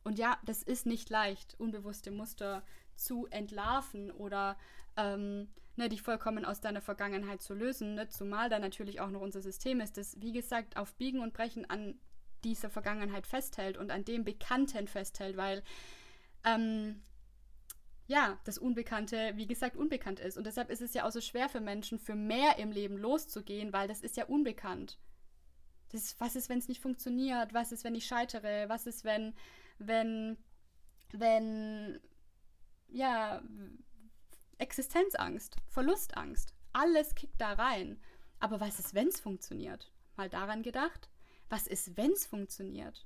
Und ja, das ist nicht leicht, unbewusste Muster zu entlarven oder ähm, ne, dich vollkommen aus deiner Vergangenheit zu lösen, ne, zumal da natürlich auch noch unser System ist, das, wie gesagt, auf Biegen und Brechen an dieser Vergangenheit festhält und an dem Bekannten festhält, weil ähm, ja, das Unbekannte, wie gesagt, unbekannt ist. Und deshalb ist es ja auch so schwer für Menschen, für mehr im Leben loszugehen, weil das ist ja unbekannt. Das was ist, wenn es nicht funktioniert? Was ist, wenn ich scheitere? Was ist, wenn, wenn, wenn, ja, Existenzangst, Verlustangst, alles kickt da rein. Aber was ist, wenn es funktioniert? Mal daran gedacht? Was ist, wenn es funktioniert?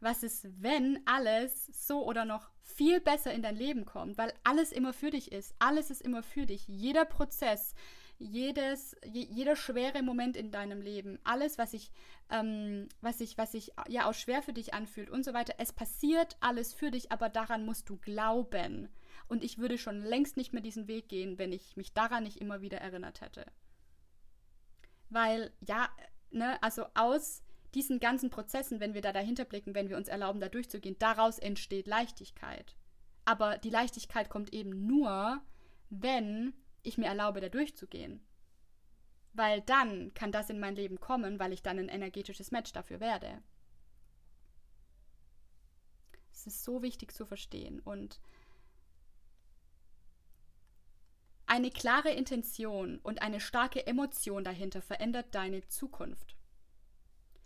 Was ist, wenn alles so oder noch viel besser in dein Leben kommt, weil alles immer für dich ist. Alles ist immer für dich. Jeder Prozess, jedes, je, jeder schwere Moment in deinem Leben, alles, was sich, ähm, was sich, was sich ja auch schwer für dich anfühlt und so weiter, es passiert alles für dich, aber daran musst du glauben. Und ich würde schon längst nicht mehr diesen Weg gehen, wenn ich mich daran nicht immer wieder erinnert hätte. Weil, ja, ne, also aus diesen ganzen Prozessen, wenn wir da dahinter blicken, wenn wir uns erlauben, da durchzugehen, daraus entsteht Leichtigkeit. Aber die Leichtigkeit kommt eben nur, wenn ich mir erlaube, da durchzugehen. Weil dann kann das in mein Leben kommen, weil ich dann ein energetisches Match dafür werde. Es ist so wichtig zu verstehen und eine klare Intention und eine starke Emotion dahinter verändert deine Zukunft.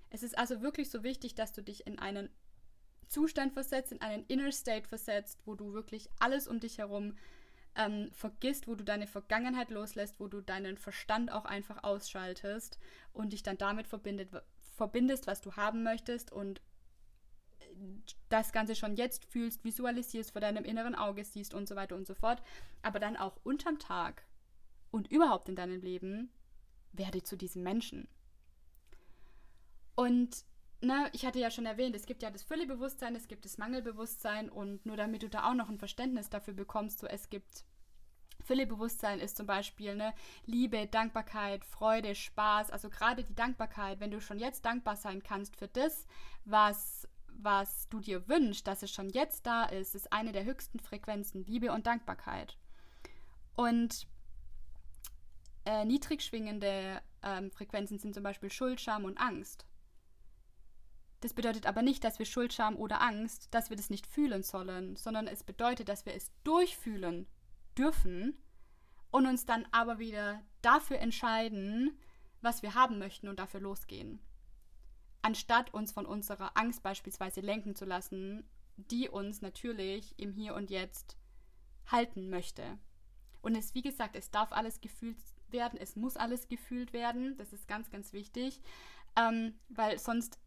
Es ist also wirklich so wichtig, dass du dich in einen Zustand versetzt, in einen Inner State versetzt, wo du wirklich alles um dich herum ähm, vergisst, wo du deine Vergangenheit loslässt, wo du deinen Verstand auch einfach ausschaltest und dich dann damit verbindet, verbindest, was du haben möchtest und das Ganze schon jetzt fühlst, visualisierst, vor deinem inneren Auge siehst und so weiter und so fort. Aber dann auch unterm Tag und überhaupt in deinem Leben werde zu diesem Menschen. Und ne, ich hatte ja schon erwähnt, es gibt ja das Füllebewusstsein, es gibt das Mangelbewusstsein und nur damit du da auch noch ein Verständnis dafür bekommst, so es gibt Füllebewusstsein ist zum Beispiel ne, Liebe, Dankbarkeit, Freude, Spaß. Also gerade die Dankbarkeit, wenn du schon jetzt dankbar sein kannst für das, was, was du dir wünschst, dass es schon jetzt da ist, ist eine der höchsten Frequenzen, Liebe und Dankbarkeit. Und äh, niedrig schwingende ähm, Frequenzen sind zum Beispiel Schuld, Scham und Angst. Das bedeutet aber nicht, dass wir Schuld, Scham oder Angst, dass wir das nicht fühlen sollen, sondern es bedeutet, dass wir es durchfühlen dürfen und uns dann aber wieder dafür entscheiden, was wir haben möchten und dafür losgehen. Anstatt uns von unserer Angst beispielsweise lenken zu lassen, die uns natürlich im Hier und Jetzt halten möchte. Und es, wie gesagt, es darf alles gefühlt werden, es muss alles gefühlt werden, das ist ganz, ganz wichtig, ähm, weil sonst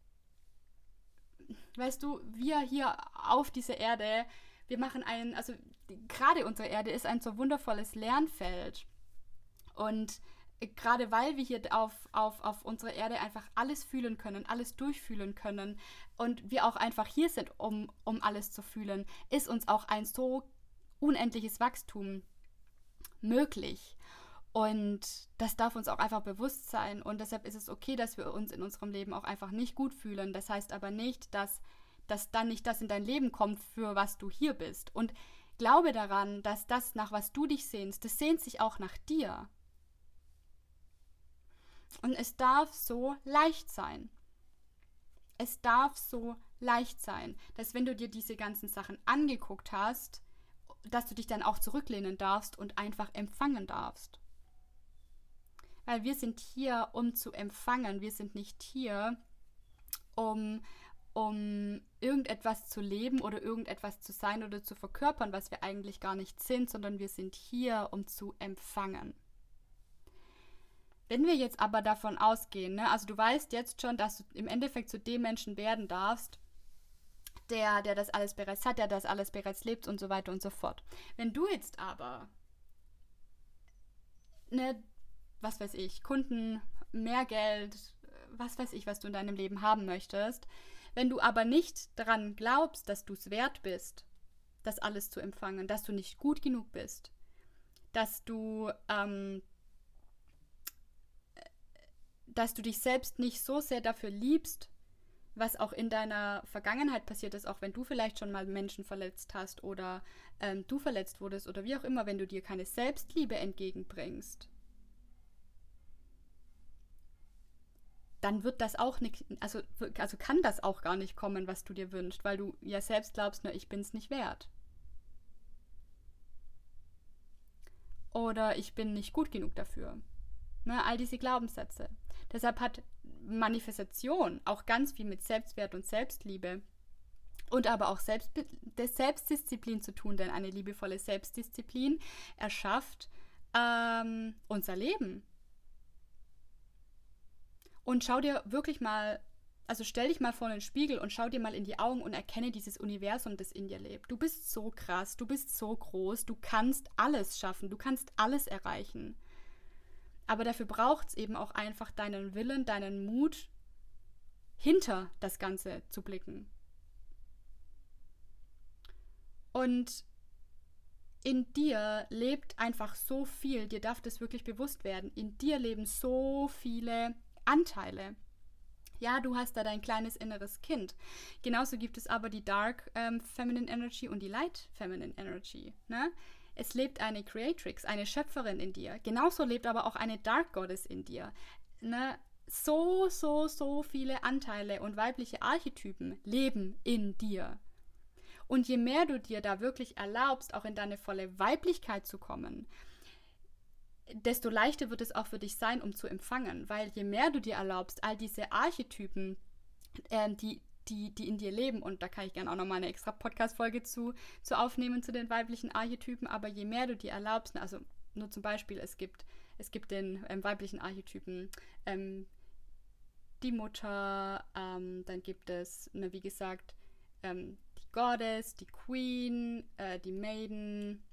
weißt du, wir hier auf dieser Erde, wir machen einen, also gerade unsere Erde ist ein so wundervolles Lernfeld. Und gerade weil wir hier auf, auf, auf unserer Erde einfach alles fühlen können, alles durchfühlen können und wir auch einfach hier sind, um, um alles zu fühlen, ist uns auch ein so unendliches Wachstum möglich. Und das darf uns auch einfach bewusst sein. Und deshalb ist es okay, dass wir uns in unserem Leben auch einfach nicht gut fühlen. Das heißt aber nicht, dass, dass dann nicht das in dein Leben kommt, für was du hier bist. Und glaube daran, dass das, nach was du dich sehnst, das sehnt sich auch nach dir. Und es darf so leicht sein. Es darf so leicht sein, dass wenn du dir diese ganzen Sachen angeguckt hast, dass du dich dann auch zurücklehnen darfst und einfach empfangen darfst. Weil wir sind hier, um zu empfangen. Wir sind nicht hier, um, um irgendetwas zu leben oder irgendetwas zu sein oder zu verkörpern, was wir eigentlich gar nicht sind, sondern wir sind hier, um zu empfangen. Wenn wir jetzt aber davon ausgehen, ne, also du weißt jetzt schon, dass du im Endeffekt zu dem Menschen werden darfst, der, der das alles bereits hat, der das alles bereits lebt und so weiter und so fort. Wenn du jetzt aber ne, was weiß ich, Kunden, mehr Geld, was weiß ich, was du in deinem Leben haben möchtest. Wenn du aber nicht daran glaubst, dass du es wert bist, das alles zu empfangen, dass du nicht gut genug bist, dass du, ähm, dass du dich selbst nicht so sehr dafür liebst, was auch in deiner Vergangenheit passiert ist, auch wenn du vielleicht schon mal Menschen verletzt hast oder ähm, du verletzt wurdest oder wie auch immer, wenn du dir keine Selbstliebe entgegenbringst, dann wird das auch nicht, also, also kann das auch gar nicht kommen, was du dir wünschst, weil du ja selbst glaubst, nur ich bin es nicht wert. oder ich bin nicht gut genug dafür. Ne, all diese Glaubenssätze. Deshalb hat Manifestation auch ganz viel mit Selbstwert und Selbstliebe und aber auch Selbst Selbstdisziplin zu tun, denn eine liebevolle Selbstdisziplin erschafft ähm, unser Leben. Und schau dir wirklich mal, also stell dich mal vor den Spiegel und schau dir mal in die Augen und erkenne dieses Universum, das in dir lebt. Du bist so krass, du bist so groß, du kannst alles schaffen, du kannst alles erreichen. Aber dafür braucht es eben auch einfach deinen Willen, deinen Mut, hinter das Ganze zu blicken. Und in dir lebt einfach so viel, dir darf das wirklich bewusst werden. In dir leben so viele Anteile. Ja, du hast da dein kleines inneres Kind. Genauso gibt es aber die Dark ähm, Feminine Energy und die Light Feminine Energy. Ne? Es lebt eine Creatrix, eine Schöpferin in dir. Genauso lebt aber auch eine Dark Goddess in dir. Ne? So, so, so viele Anteile und weibliche Archetypen leben in dir. Und je mehr du dir da wirklich erlaubst, auch in deine volle Weiblichkeit zu kommen, desto leichter wird es auch für dich sein, um zu empfangen. Weil je mehr du dir erlaubst, all diese Archetypen, äh, die, die, die in dir leben, und da kann ich gerne auch nochmal eine extra Podcast-Folge zu, zu aufnehmen zu den weiblichen Archetypen, aber je mehr du dir erlaubst, also nur zum Beispiel, es gibt, es gibt den ähm, weiblichen Archetypen, ähm, die Mutter, ähm, dann gibt es, ne, wie gesagt, ähm, die Goddess, die Queen, äh, die Maiden,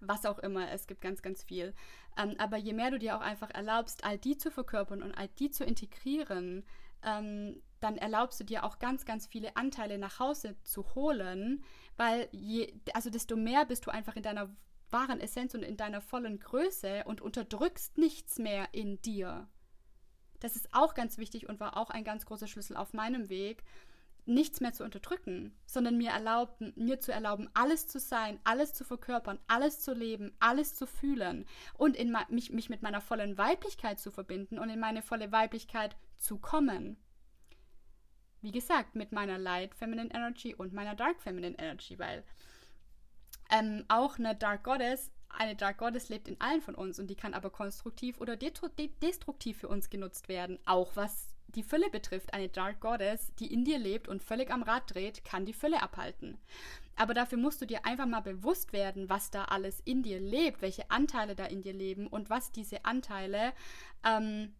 was auch immer, es gibt ganz, ganz viel. Ähm, aber je mehr du dir auch einfach erlaubst, all die zu verkörpern und all die zu integrieren, ähm, dann erlaubst du dir auch ganz, ganz viele Anteile nach Hause zu holen, weil je, also desto mehr bist du einfach in deiner wahren Essenz und in deiner vollen Größe und unterdrückst nichts mehr in dir. Das ist auch ganz wichtig und war auch ein ganz großer Schlüssel auf meinem Weg, nichts mehr zu unterdrücken, sondern mir erlauben, mir zu erlauben, alles zu sein, alles zu verkörpern, alles zu leben, alles zu fühlen und in mich, mich mit meiner vollen Weiblichkeit zu verbinden und in meine volle Weiblichkeit zu kommen. Wie gesagt, mit meiner Light Feminine Energy und meiner Dark Feminine Energy, weil ähm, auch eine Dark Goddess, eine Dark Goddess lebt in allen von uns und die kann aber konstruktiv oder destruktiv für uns genutzt werden, auch was die Fülle betrifft, eine Dark Goddess, die in dir lebt und völlig am Rad dreht, kann die Fülle abhalten. Aber dafür musst du dir einfach mal bewusst werden, was da alles in dir lebt, welche Anteile da in dir leben und was diese Anteile, ähm,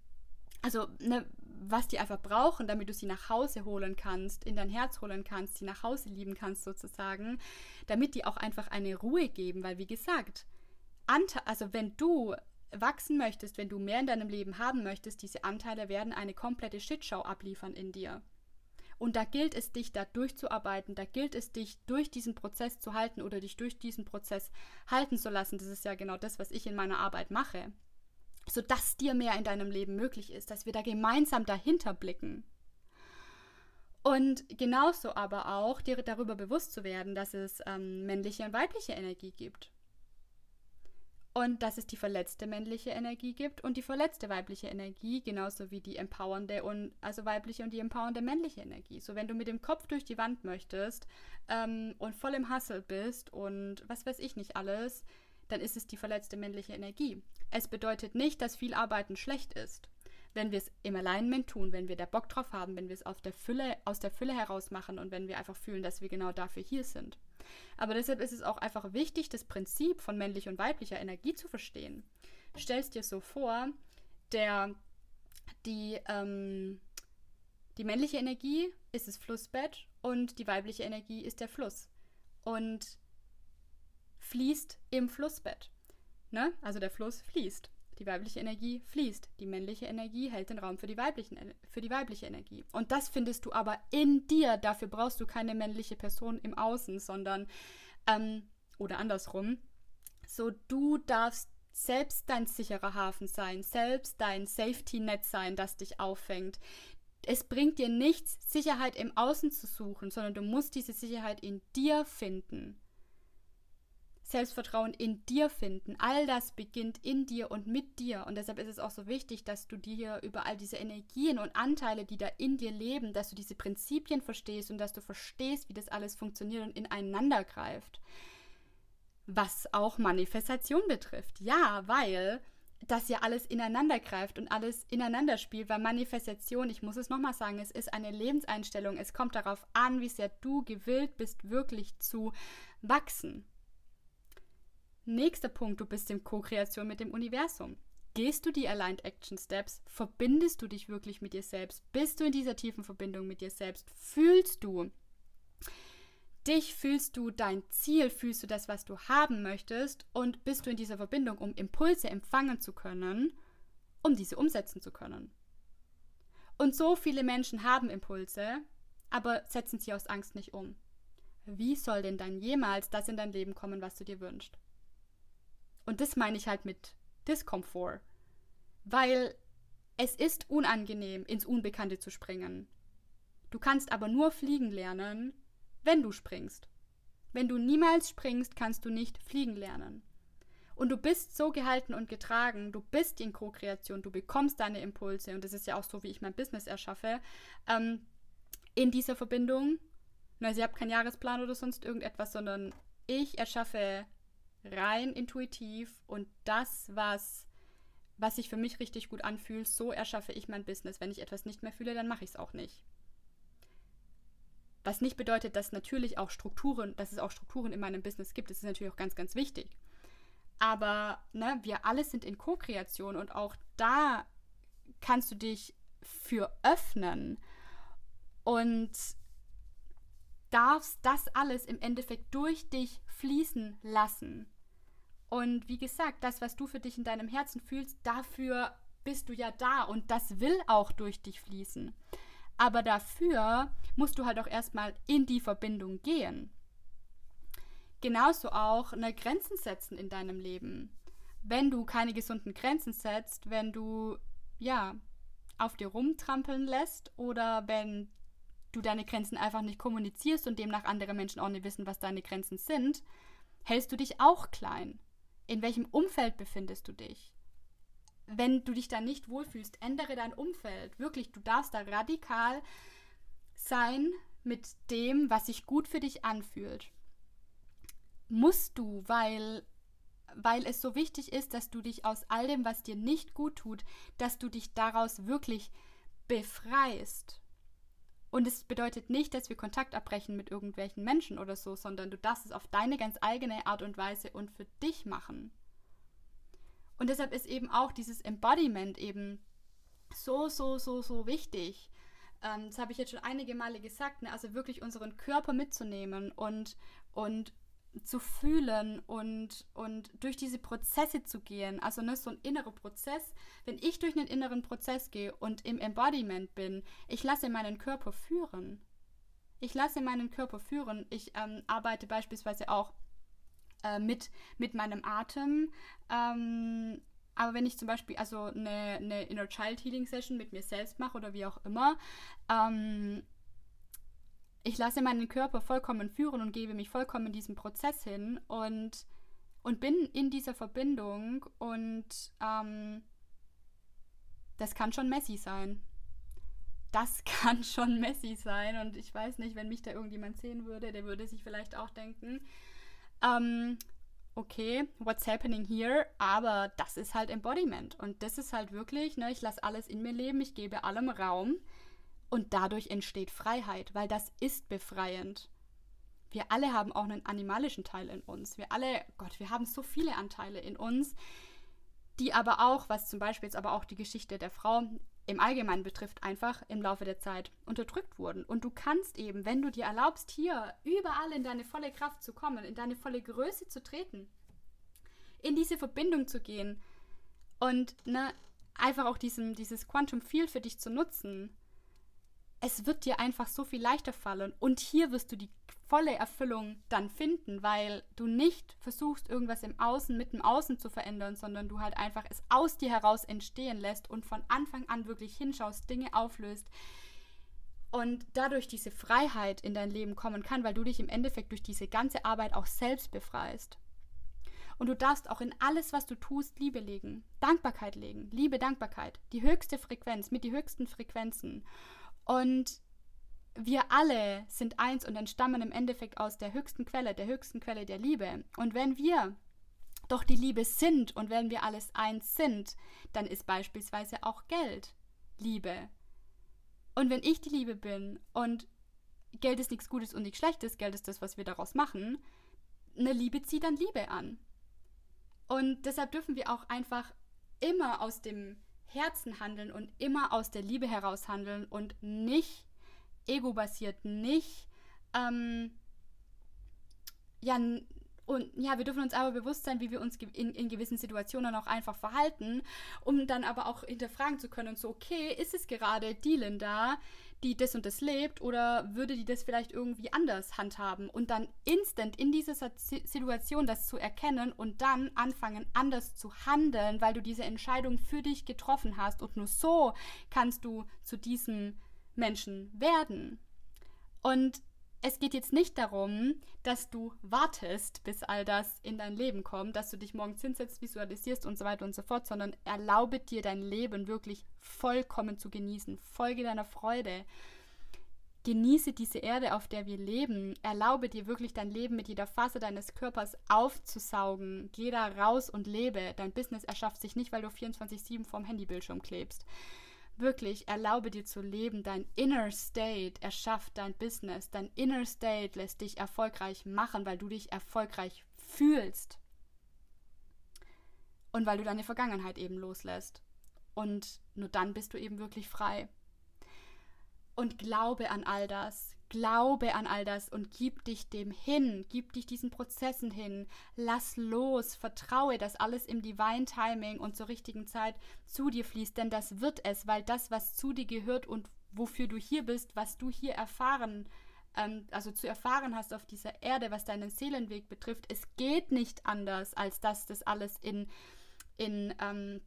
also ne, was die einfach brauchen, damit du sie nach Hause holen kannst, in dein Herz holen kannst, sie nach Hause lieben kannst sozusagen, damit die auch einfach eine Ruhe geben, weil wie gesagt, also wenn du wachsen möchtest, wenn du mehr in deinem Leben haben möchtest, diese Anteile werden eine komplette Shitshow abliefern in dir. Und da gilt es, dich da durchzuarbeiten, da gilt es, dich durch diesen Prozess zu halten oder dich durch diesen Prozess halten zu lassen. Das ist ja genau das, was ich in meiner Arbeit mache. Sodass dir mehr in deinem Leben möglich ist, dass wir da gemeinsam dahinter blicken. Und genauso aber auch dir darüber bewusst zu werden, dass es ähm, männliche und weibliche Energie gibt und dass es die verletzte männliche Energie gibt und die verletzte weibliche Energie, genauso wie die empowernde und also weibliche und die empowernde männliche Energie. So wenn du mit dem Kopf durch die Wand möchtest ähm, und voll im Hassel bist und was weiß ich nicht alles, dann ist es die verletzte männliche Energie. Es bedeutet nicht, dass viel Arbeiten schlecht ist. Wenn wir es im Alignment tun, wenn wir da Bock drauf haben, wenn wir es aus der Fülle, aus der Fülle heraus machen und wenn wir einfach fühlen, dass wir genau dafür hier sind. Aber deshalb ist es auch einfach wichtig, das Prinzip von männlicher und weiblicher Energie zu verstehen. Stellst dir so vor, der, die, ähm, die männliche Energie ist das Flussbett und die weibliche Energie ist der Fluss. Und fließt im Flussbett. Ne? Also der Fluss fließt. Die weibliche Energie fließt. Die männliche Energie hält den Raum für die, weiblichen, für die weibliche Energie. Und das findest du aber in dir. Dafür brauchst du keine männliche Person im Außen, sondern, ähm, oder andersrum, so du darfst selbst dein sicherer Hafen sein, selbst dein Safety-Net sein, das dich auffängt. Es bringt dir nichts, Sicherheit im Außen zu suchen, sondern du musst diese Sicherheit in dir finden. Selbstvertrauen in dir finden. All das beginnt in dir und mit dir. Und deshalb ist es auch so wichtig, dass du dir über all diese Energien und Anteile, die da in dir leben, dass du diese Prinzipien verstehst und dass du verstehst, wie das alles funktioniert und ineinander greift. Was auch Manifestation betrifft. Ja, weil das ja alles ineinander greift und alles ineinander spielt, weil Manifestation, ich muss es nochmal sagen, es ist eine Lebenseinstellung. Es kommt darauf an, wie sehr du gewillt bist, wirklich zu wachsen. Nächster Punkt, du bist in Co-Kreation mit dem Universum. Gehst du die Aligned Action Steps? Verbindest du dich wirklich mit dir selbst? Bist du in dieser tiefen Verbindung mit dir selbst? Fühlst du dich? Fühlst du dein Ziel? Fühlst du das, was du haben möchtest? Und bist du in dieser Verbindung, um Impulse empfangen zu können, um diese umsetzen zu können? Und so viele Menschen haben Impulse, aber setzen sie aus Angst nicht um. Wie soll denn dann jemals das in dein Leben kommen, was du dir wünschst? Und das meine ich halt mit Diskomfort. Weil es ist unangenehm, ins Unbekannte zu springen. Du kannst aber nur fliegen lernen, wenn du springst. Wenn du niemals springst, kannst du nicht fliegen lernen. Und du bist so gehalten und getragen, du bist in Co-Kreation, du bekommst deine Impulse, und das ist ja auch so, wie ich mein Business erschaffe, ähm, in dieser Verbindung. Also ich habe keinen Jahresplan oder sonst irgendetwas, sondern ich erschaffe rein intuitiv und das, was, was sich für mich richtig gut anfühlt, so erschaffe ich mein Business. Wenn ich etwas nicht mehr fühle, dann mache ich es auch nicht. Was nicht bedeutet, dass natürlich auch Strukturen, dass es auch Strukturen in meinem Business gibt. Das ist natürlich auch ganz, ganz wichtig. Aber ne, wir alle sind in Co-Kreation und auch da kannst du dich für öffnen und darfst das alles im Endeffekt durch dich fließen lassen. Und wie gesagt, das, was du für dich in deinem Herzen fühlst, dafür bist du ja da und das will auch durch dich fließen. Aber dafür musst du halt auch erstmal in die Verbindung gehen. Genauso auch eine Grenzen setzen in deinem Leben. Wenn du keine gesunden Grenzen setzt, wenn du ja auf dir rumtrampeln lässt oder wenn du deine Grenzen einfach nicht kommunizierst und demnach andere Menschen auch nicht wissen, was deine Grenzen sind, hältst du dich auch klein. In welchem Umfeld befindest du dich? Wenn du dich da nicht wohlfühlst, ändere dein Umfeld. Wirklich, du darfst da radikal sein mit dem, was sich gut für dich anfühlt. Musst du, weil weil es so wichtig ist, dass du dich aus all dem, was dir nicht gut tut, dass du dich daraus wirklich befreist. Und es bedeutet nicht, dass wir Kontakt abbrechen mit irgendwelchen Menschen oder so, sondern du darfst es auf deine ganz eigene Art und Weise und für dich machen. Und deshalb ist eben auch dieses Embodiment eben so, so, so, so wichtig. Ähm, das habe ich jetzt schon einige Male gesagt, ne? also wirklich unseren Körper mitzunehmen und, und zu fühlen und, und durch diese Prozesse zu gehen. Also ne, so ein innerer Prozess. Wenn ich durch einen inneren Prozess gehe und im Embodiment bin, ich lasse meinen Körper führen. Ich lasse meinen Körper führen. Ich ähm, arbeite beispielsweise auch äh, mit, mit meinem Atem. Ähm, aber wenn ich zum Beispiel also eine, eine Inner Child Healing Session mit mir selbst mache oder wie auch immer, ähm, ich lasse meinen Körper vollkommen führen und gebe mich vollkommen diesem Prozess hin und, und bin in dieser Verbindung und ähm, das kann schon messy sein. Das kann schon messy sein und ich weiß nicht, wenn mich da irgendjemand sehen würde, der würde sich vielleicht auch denken, ähm, okay, what's happening here? Aber das ist halt Embodiment und das ist halt wirklich, ne, ich lasse alles in mir leben, ich gebe allem Raum und dadurch entsteht Freiheit, weil das ist befreiend. Wir alle haben auch einen animalischen Teil in uns. Wir alle, Gott, wir haben so viele Anteile in uns, die aber auch, was zum Beispiel jetzt aber auch die Geschichte der Frau im Allgemeinen betrifft, einfach im Laufe der Zeit unterdrückt wurden. Und du kannst eben, wenn du dir erlaubst, hier überall in deine volle Kraft zu kommen, in deine volle Größe zu treten, in diese Verbindung zu gehen und ne, einfach auch diesen, dieses Quantum Field für dich zu nutzen, es wird dir einfach so viel leichter fallen. Und hier wirst du die volle Erfüllung dann finden, weil du nicht versuchst, irgendwas im Außen mit dem Außen zu verändern, sondern du halt einfach es aus dir heraus entstehen lässt und von Anfang an wirklich hinschaust, Dinge auflöst und dadurch diese Freiheit in dein Leben kommen kann, weil du dich im Endeffekt durch diese ganze Arbeit auch selbst befreist. Und du darfst auch in alles, was du tust, Liebe legen, Dankbarkeit legen, Liebe, Dankbarkeit, die höchste Frequenz mit die höchsten Frequenzen. Und wir alle sind eins und entstammen im Endeffekt aus der höchsten Quelle, der höchsten Quelle der Liebe. Und wenn wir doch die Liebe sind und wenn wir alles eins sind, dann ist beispielsweise auch Geld Liebe. Und wenn ich die Liebe bin und Geld ist nichts Gutes und nichts Schlechtes, Geld ist das, was wir daraus machen, eine Liebe zieht dann Liebe an. Und deshalb dürfen wir auch einfach immer aus dem Herzen handeln und immer aus der Liebe heraus handeln und nicht ego-basiert, nicht ähm, ja, und ja, wir dürfen uns aber bewusst sein, wie wir uns in, in gewissen Situationen auch einfach verhalten, um dann aber auch hinterfragen zu können, so, okay, ist es gerade die Linda, die das und das lebt oder würde die das vielleicht irgendwie anders handhaben und dann instant in dieser Situation das zu erkennen und dann anfangen anders zu handeln, weil du diese Entscheidung für dich getroffen hast und nur so kannst du zu diesem Menschen werden. Und es geht jetzt nicht darum, dass du wartest, bis all das in dein Leben kommt, dass du dich morgens hinsetzt, visualisierst und so weiter und so fort, sondern erlaube dir dein Leben wirklich vollkommen zu genießen. Folge deiner Freude. Genieße diese Erde, auf der wir leben. Erlaube dir wirklich dein Leben mit jeder Phase deines Körpers aufzusaugen. Geh da raus und lebe. Dein Business erschafft sich nicht, weil du 24-7 vorm Handybildschirm klebst wirklich erlaube dir zu leben. Dein Inner State erschafft dein Business. Dein Inner State lässt dich erfolgreich machen, weil du dich erfolgreich fühlst. Und weil du deine Vergangenheit eben loslässt. Und nur dann bist du eben wirklich frei. Und glaube an all das. Glaube an all das und gib dich dem hin, gib dich diesen Prozessen hin, lass los, vertraue, dass alles im Divine Timing und zur richtigen Zeit zu dir fließt, denn das wird es, weil das, was zu dir gehört und wofür du hier bist, was du hier erfahren, ähm, also zu erfahren hast auf dieser Erde, was deinen Seelenweg betrifft, es geht nicht anders, als dass das alles in, in ähm,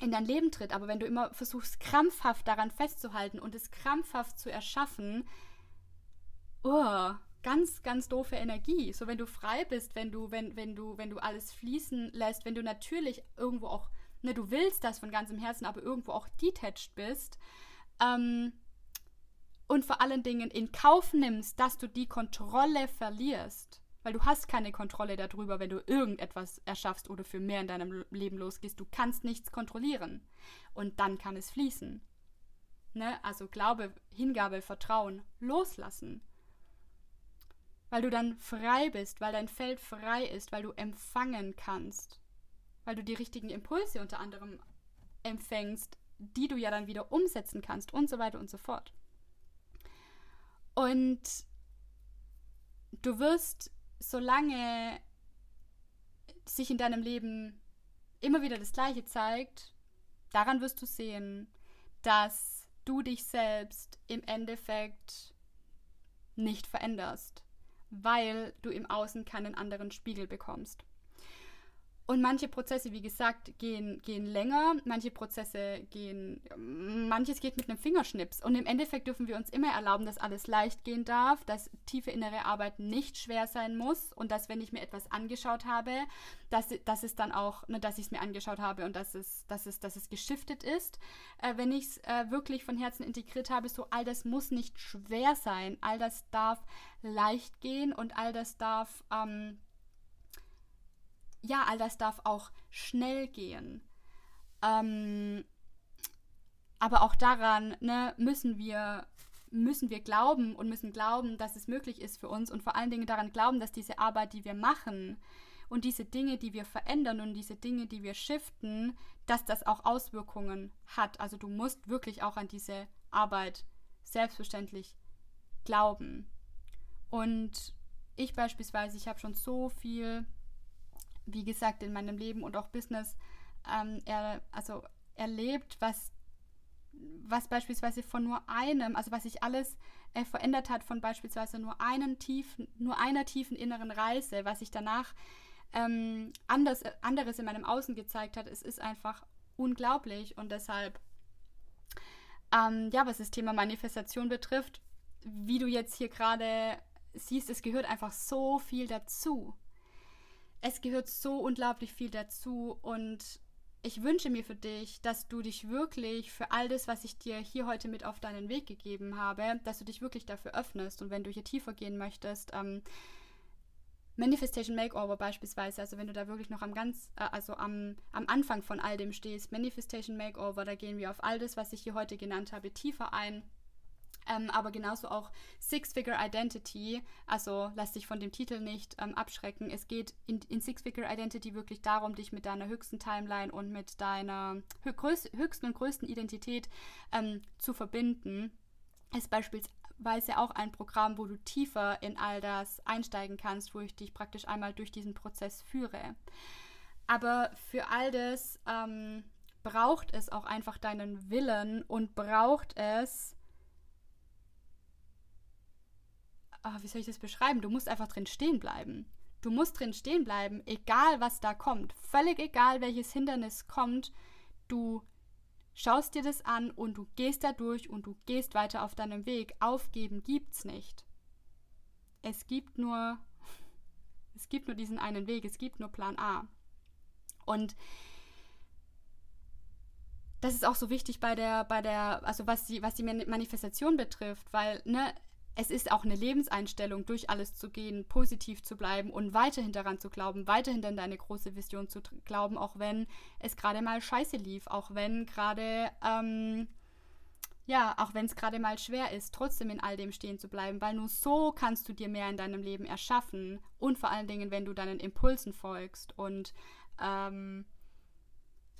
in dein Leben tritt. Aber wenn du immer versuchst, krampfhaft daran festzuhalten und es krampfhaft zu erschaffen, oh, ganz, ganz doofe Energie. So wenn du frei bist, wenn du, wenn, wenn du, wenn du alles fließen lässt, wenn du natürlich irgendwo auch, ne, du willst das von ganzem Herzen, aber irgendwo auch detached bist, ähm, und vor allen Dingen in Kauf nimmst, dass du die Kontrolle verlierst. Weil du hast keine Kontrolle darüber, wenn du irgendetwas erschaffst oder für mehr in deinem Leben losgehst. Du kannst nichts kontrollieren. Und dann kann es fließen. Ne? Also Glaube, Hingabe, Vertrauen, loslassen weil du dann frei bist, weil dein Feld frei ist, weil du empfangen kannst, weil du die richtigen Impulse unter anderem empfängst, die du ja dann wieder umsetzen kannst und so weiter und so fort. Und du wirst, solange sich in deinem Leben immer wieder das Gleiche zeigt, daran wirst du sehen, dass du dich selbst im Endeffekt nicht veränderst weil du im Außen keinen anderen Spiegel bekommst. Und manche Prozesse, wie gesagt, gehen, gehen länger, manche Prozesse gehen, manches geht mit einem Fingerschnips. Und im Endeffekt dürfen wir uns immer erlauben, dass alles leicht gehen darf, dass tiefe innere Arbeit nicht schwer sein muss und dass, wenn ich mir etwas angeschaut habe, dass, dass es dann auch, ne, dass ich es mir angeschaut habe und dass es, dass es, dass es geschiftet ist. Äh, wenn ich es äh, wirklich von Herzen integriert habe, so all das muss nicht schwer sein, all das darf leicht gehen und all das darf. Ähm, ja, all das darf auch schnell gehen. Ähm, aber auch daran ne, müssen wir müssen wir glauben und müssen glauben, dass es möglich ist für uns und vor allen Dingen daran glauben, dass diese Arbeit, die wir machen und diese Dinge, die wir verändern und diese Dinge, die wir shiften, dass das auch Auswirkungen hat. Also du musst wirklich auch an diese Arbeit selbstverständlich glauben. Und ich beispielsweise, ich habe schon so viel wie gesagt, in meinem Leben und auch Business ähm, er, also erlebt, was, was beispielsweise von nur einem, also was sich alles äh, verändert hat von beispielsweise nur einen tiefen, nur einer tiefen inneren Reise, was sich danach ähm, anders, anderes in meinem Außen gezeigt hat, es ist einfach unglaublich und deshalb, ähm, ja, was das Thema Manifestation betrifft, wie du jetzt hier gerade siehst, es gehört einfach so viel dazu es gehört so unglaublich viel dazu und ich wünsche mir für dich, dass du dich wirklich für all das, was ich dir hier heute mit auf deinen Weg gegeben habe, dass du dich wirklich dafür öffnest. Und wenn du hier tiefer gehen möchtest, ähm, Manifestation Makeover beispielsweise, also wenn du da wirklich noch am ganz, äh, also am, am Anfang von all dem stehst, Manifestation Makeover, da gehen wir auf all das, was ich hier heute genannt habe, tiefer ein. Ähm, aber genauso auch Six-Figure Identity, also lass dich von dem Titel nicht ähm, abschrecken. Es geht in, in Six-Figure Identity wirklich darum, dich mit deiner höchsten Timeline und mit deiner höchsten und größten Identität ähm, zu verbinden. Ist beispielsweise auch ein Programm, wo du tiefer in all das einsteigen kannst, wo ich dich praktisch einmal durch diesen Prozess führe. Aber für all das ähm, braucht es auch einfach deinen Willen und braucht es oh, wie soll ich das beschreiben? Du musst einfach drin stehen bleiben. Du musst drin stehen bleiben, egal was da kommt. Völlig egal, welches Hindernis kommt. Du schaust dir das an und du gehst da durch und du gehst weiter auf deinem Weg. Aufgeben gibt's nicht. Es gibt nur, es gibt nur diesen einen Weg, es gibt nur Plan A. Und das ist auch so wichtig bei der, bei der, also was die, was die Manifestation betrifft, weil, ne, es ist auch eine Lebenseinstellung, durch alles zu gehen, positiv zu bleiben und weiterhin daran zu glauben, weiterhin an deine große Vision zu glauben, auch wenn es gerade mal scheiße lief, auch wenn gerade, ähm, ja, auch wenn es gerade mal schwer ist, trotzdem in all dem stehen zu bleiben, weil nur so kannst du dir mehr in deinem Leben erschaffen und vor allen Dingen, wenn du deinen Impulsen folgst und, ähm,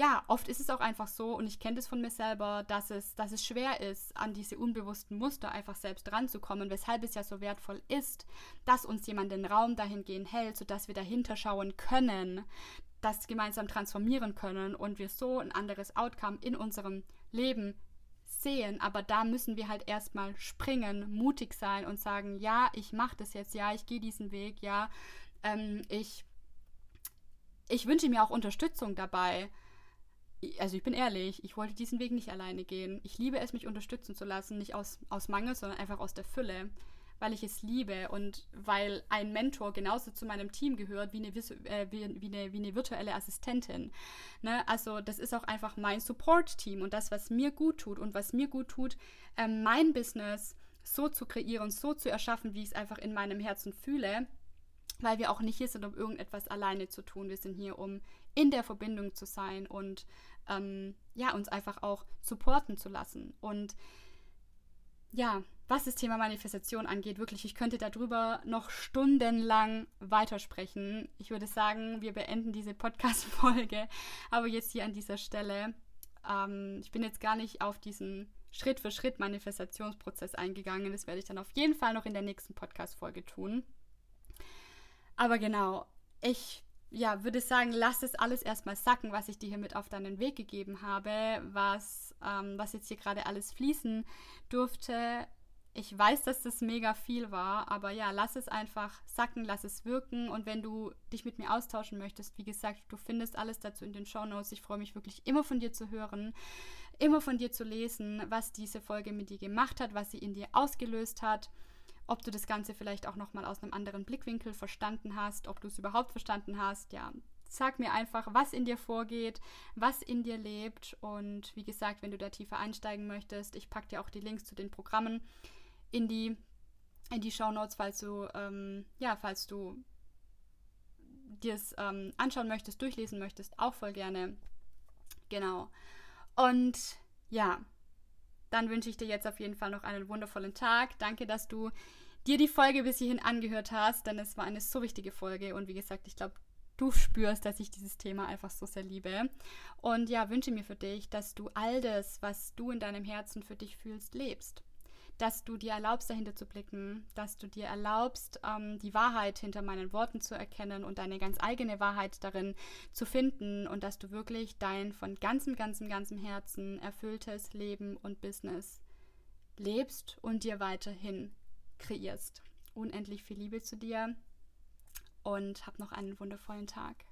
ja, oft ist es auch einfach so, und ich kenne das von mir selber, dass es, dass es schwer ist, an diese unbewussten Muster einfach selbst ranzukommen, weshalb es ja so wertvoll ist, dass uns jemand den Raum dahingehend hält, sodass wir dahinter schauen können, das gemeinsam transformieren können und wir so ein anderes Outcome in unserem Leben sehen. Aber da müssen wir halt erstmal springen, mutig sein und sagen, ja, ich mache das jetzt, ja, ich gehe diesen Weg, ja, ähm, ich, ich wünsche mir auch Unterstützung dabei also ich bin ehrlich, ich wollte diesen Weg nicht alleine gehen. Ich liebe es, mich unterstützen zu lassen, nicht aus, aus Mangel, sondern einfach aus der Fülle, weil ich es liebe und weil ein Mentor genauso zu meinem Team gehört wie eine, äh, wie, wie, eine, wie eine virtuelle Assistentin. Ne? Also das ist auch einfach mein Support-Team und das, was mir gut tut und was mir gut tut, äh, mein Business so zu kreieren, so zu erschaffen, wie ich es einfach in meinem Herzen fühle weil wir auch nicht hier sind, um irgendetwas alleine zu tun. Wir sind hier, um in der Verbindung zu sein und ähm, ja, uns einfach auch supporten zu lassen. Und ja, was das Thema Manifestation angeht, wirklich, ich könnte darüber noch stundenlang weitersprechen. Ich würde sagen, wir beenden diese Podcast-Folge, aber jetzt hier an dieser Stelle. Ähm, ich bin jetzt gar nicht auf diesen Schritt für Schritt Manifestationsprozess eingegangen. Das werde ich dann auf jeden Fall noch in der nächsten Podcast-Folge tun. Aber genau, ich ja, würde sagen, lass es alles erstmal sacken, was ich dir hier mit auf deinen Weg gegeben habe, was, ähm, was jetzt hier gerade alles fließen durfte. Ich weiß, dass das mega viel war, aber ja, lass es einfach sacken, lass es wirken. Und wenn du dich mit mir austauschen möchtest, wie gesagt, du findest alles dazu in den Show Notes. Ich freue mich wirklich immer von dir zu hören, immer von dir zu lesen, was diese Folge mit dir gemacht hat, was sie in dir ausgelöst hat ob du das Ganze vielleicht auch nochmal aus einem anderen Blickwinkel verstanden hast, ob du es überhaupt verstanden hast, ja. Sag mir einfach, was in dir vorgeht, was in dir lebt. Und wie gesagt, wenn du da tiefer einsteigen möchtest, ich packe dir auch die Links zu den Programmen in die, in die Show Notes, falls du, ähm, ja, falls du dir es ähm, anschauen möchtest, durchlesen möchtest, auch voll gerne. Genau. Und ja, dann wünsche ich dir jetzt auf jeden Fall noch einen wundervollen Tag. Danke, dass du dir die Folge bis hierhin angehört hast, denn es war eine so wichtige Folge. Und wie gesagt, ich glaube, du spürst, dass ich dieses Thema einfach so sehr liebe. Und ja, wünsche mir für dich, dass du all das, was du in deinem Herzen für dich fühlst, lebst. Dass du dir erlaubst, dahinter zu blicken, dass du dir erlaubst, ähm, die Wahrheit hinter meinen Worten zu erkennen und deine ganz eigene Wahrheit darin zu finden. Und dass du wirklich dein von ganzem, ganzem, ganzem Herzen erfülltes Leben und Business lebst und dir weiterhin kreierst. Unendlich viel Liebe zu dir und hab noch einen wundervollen Tag.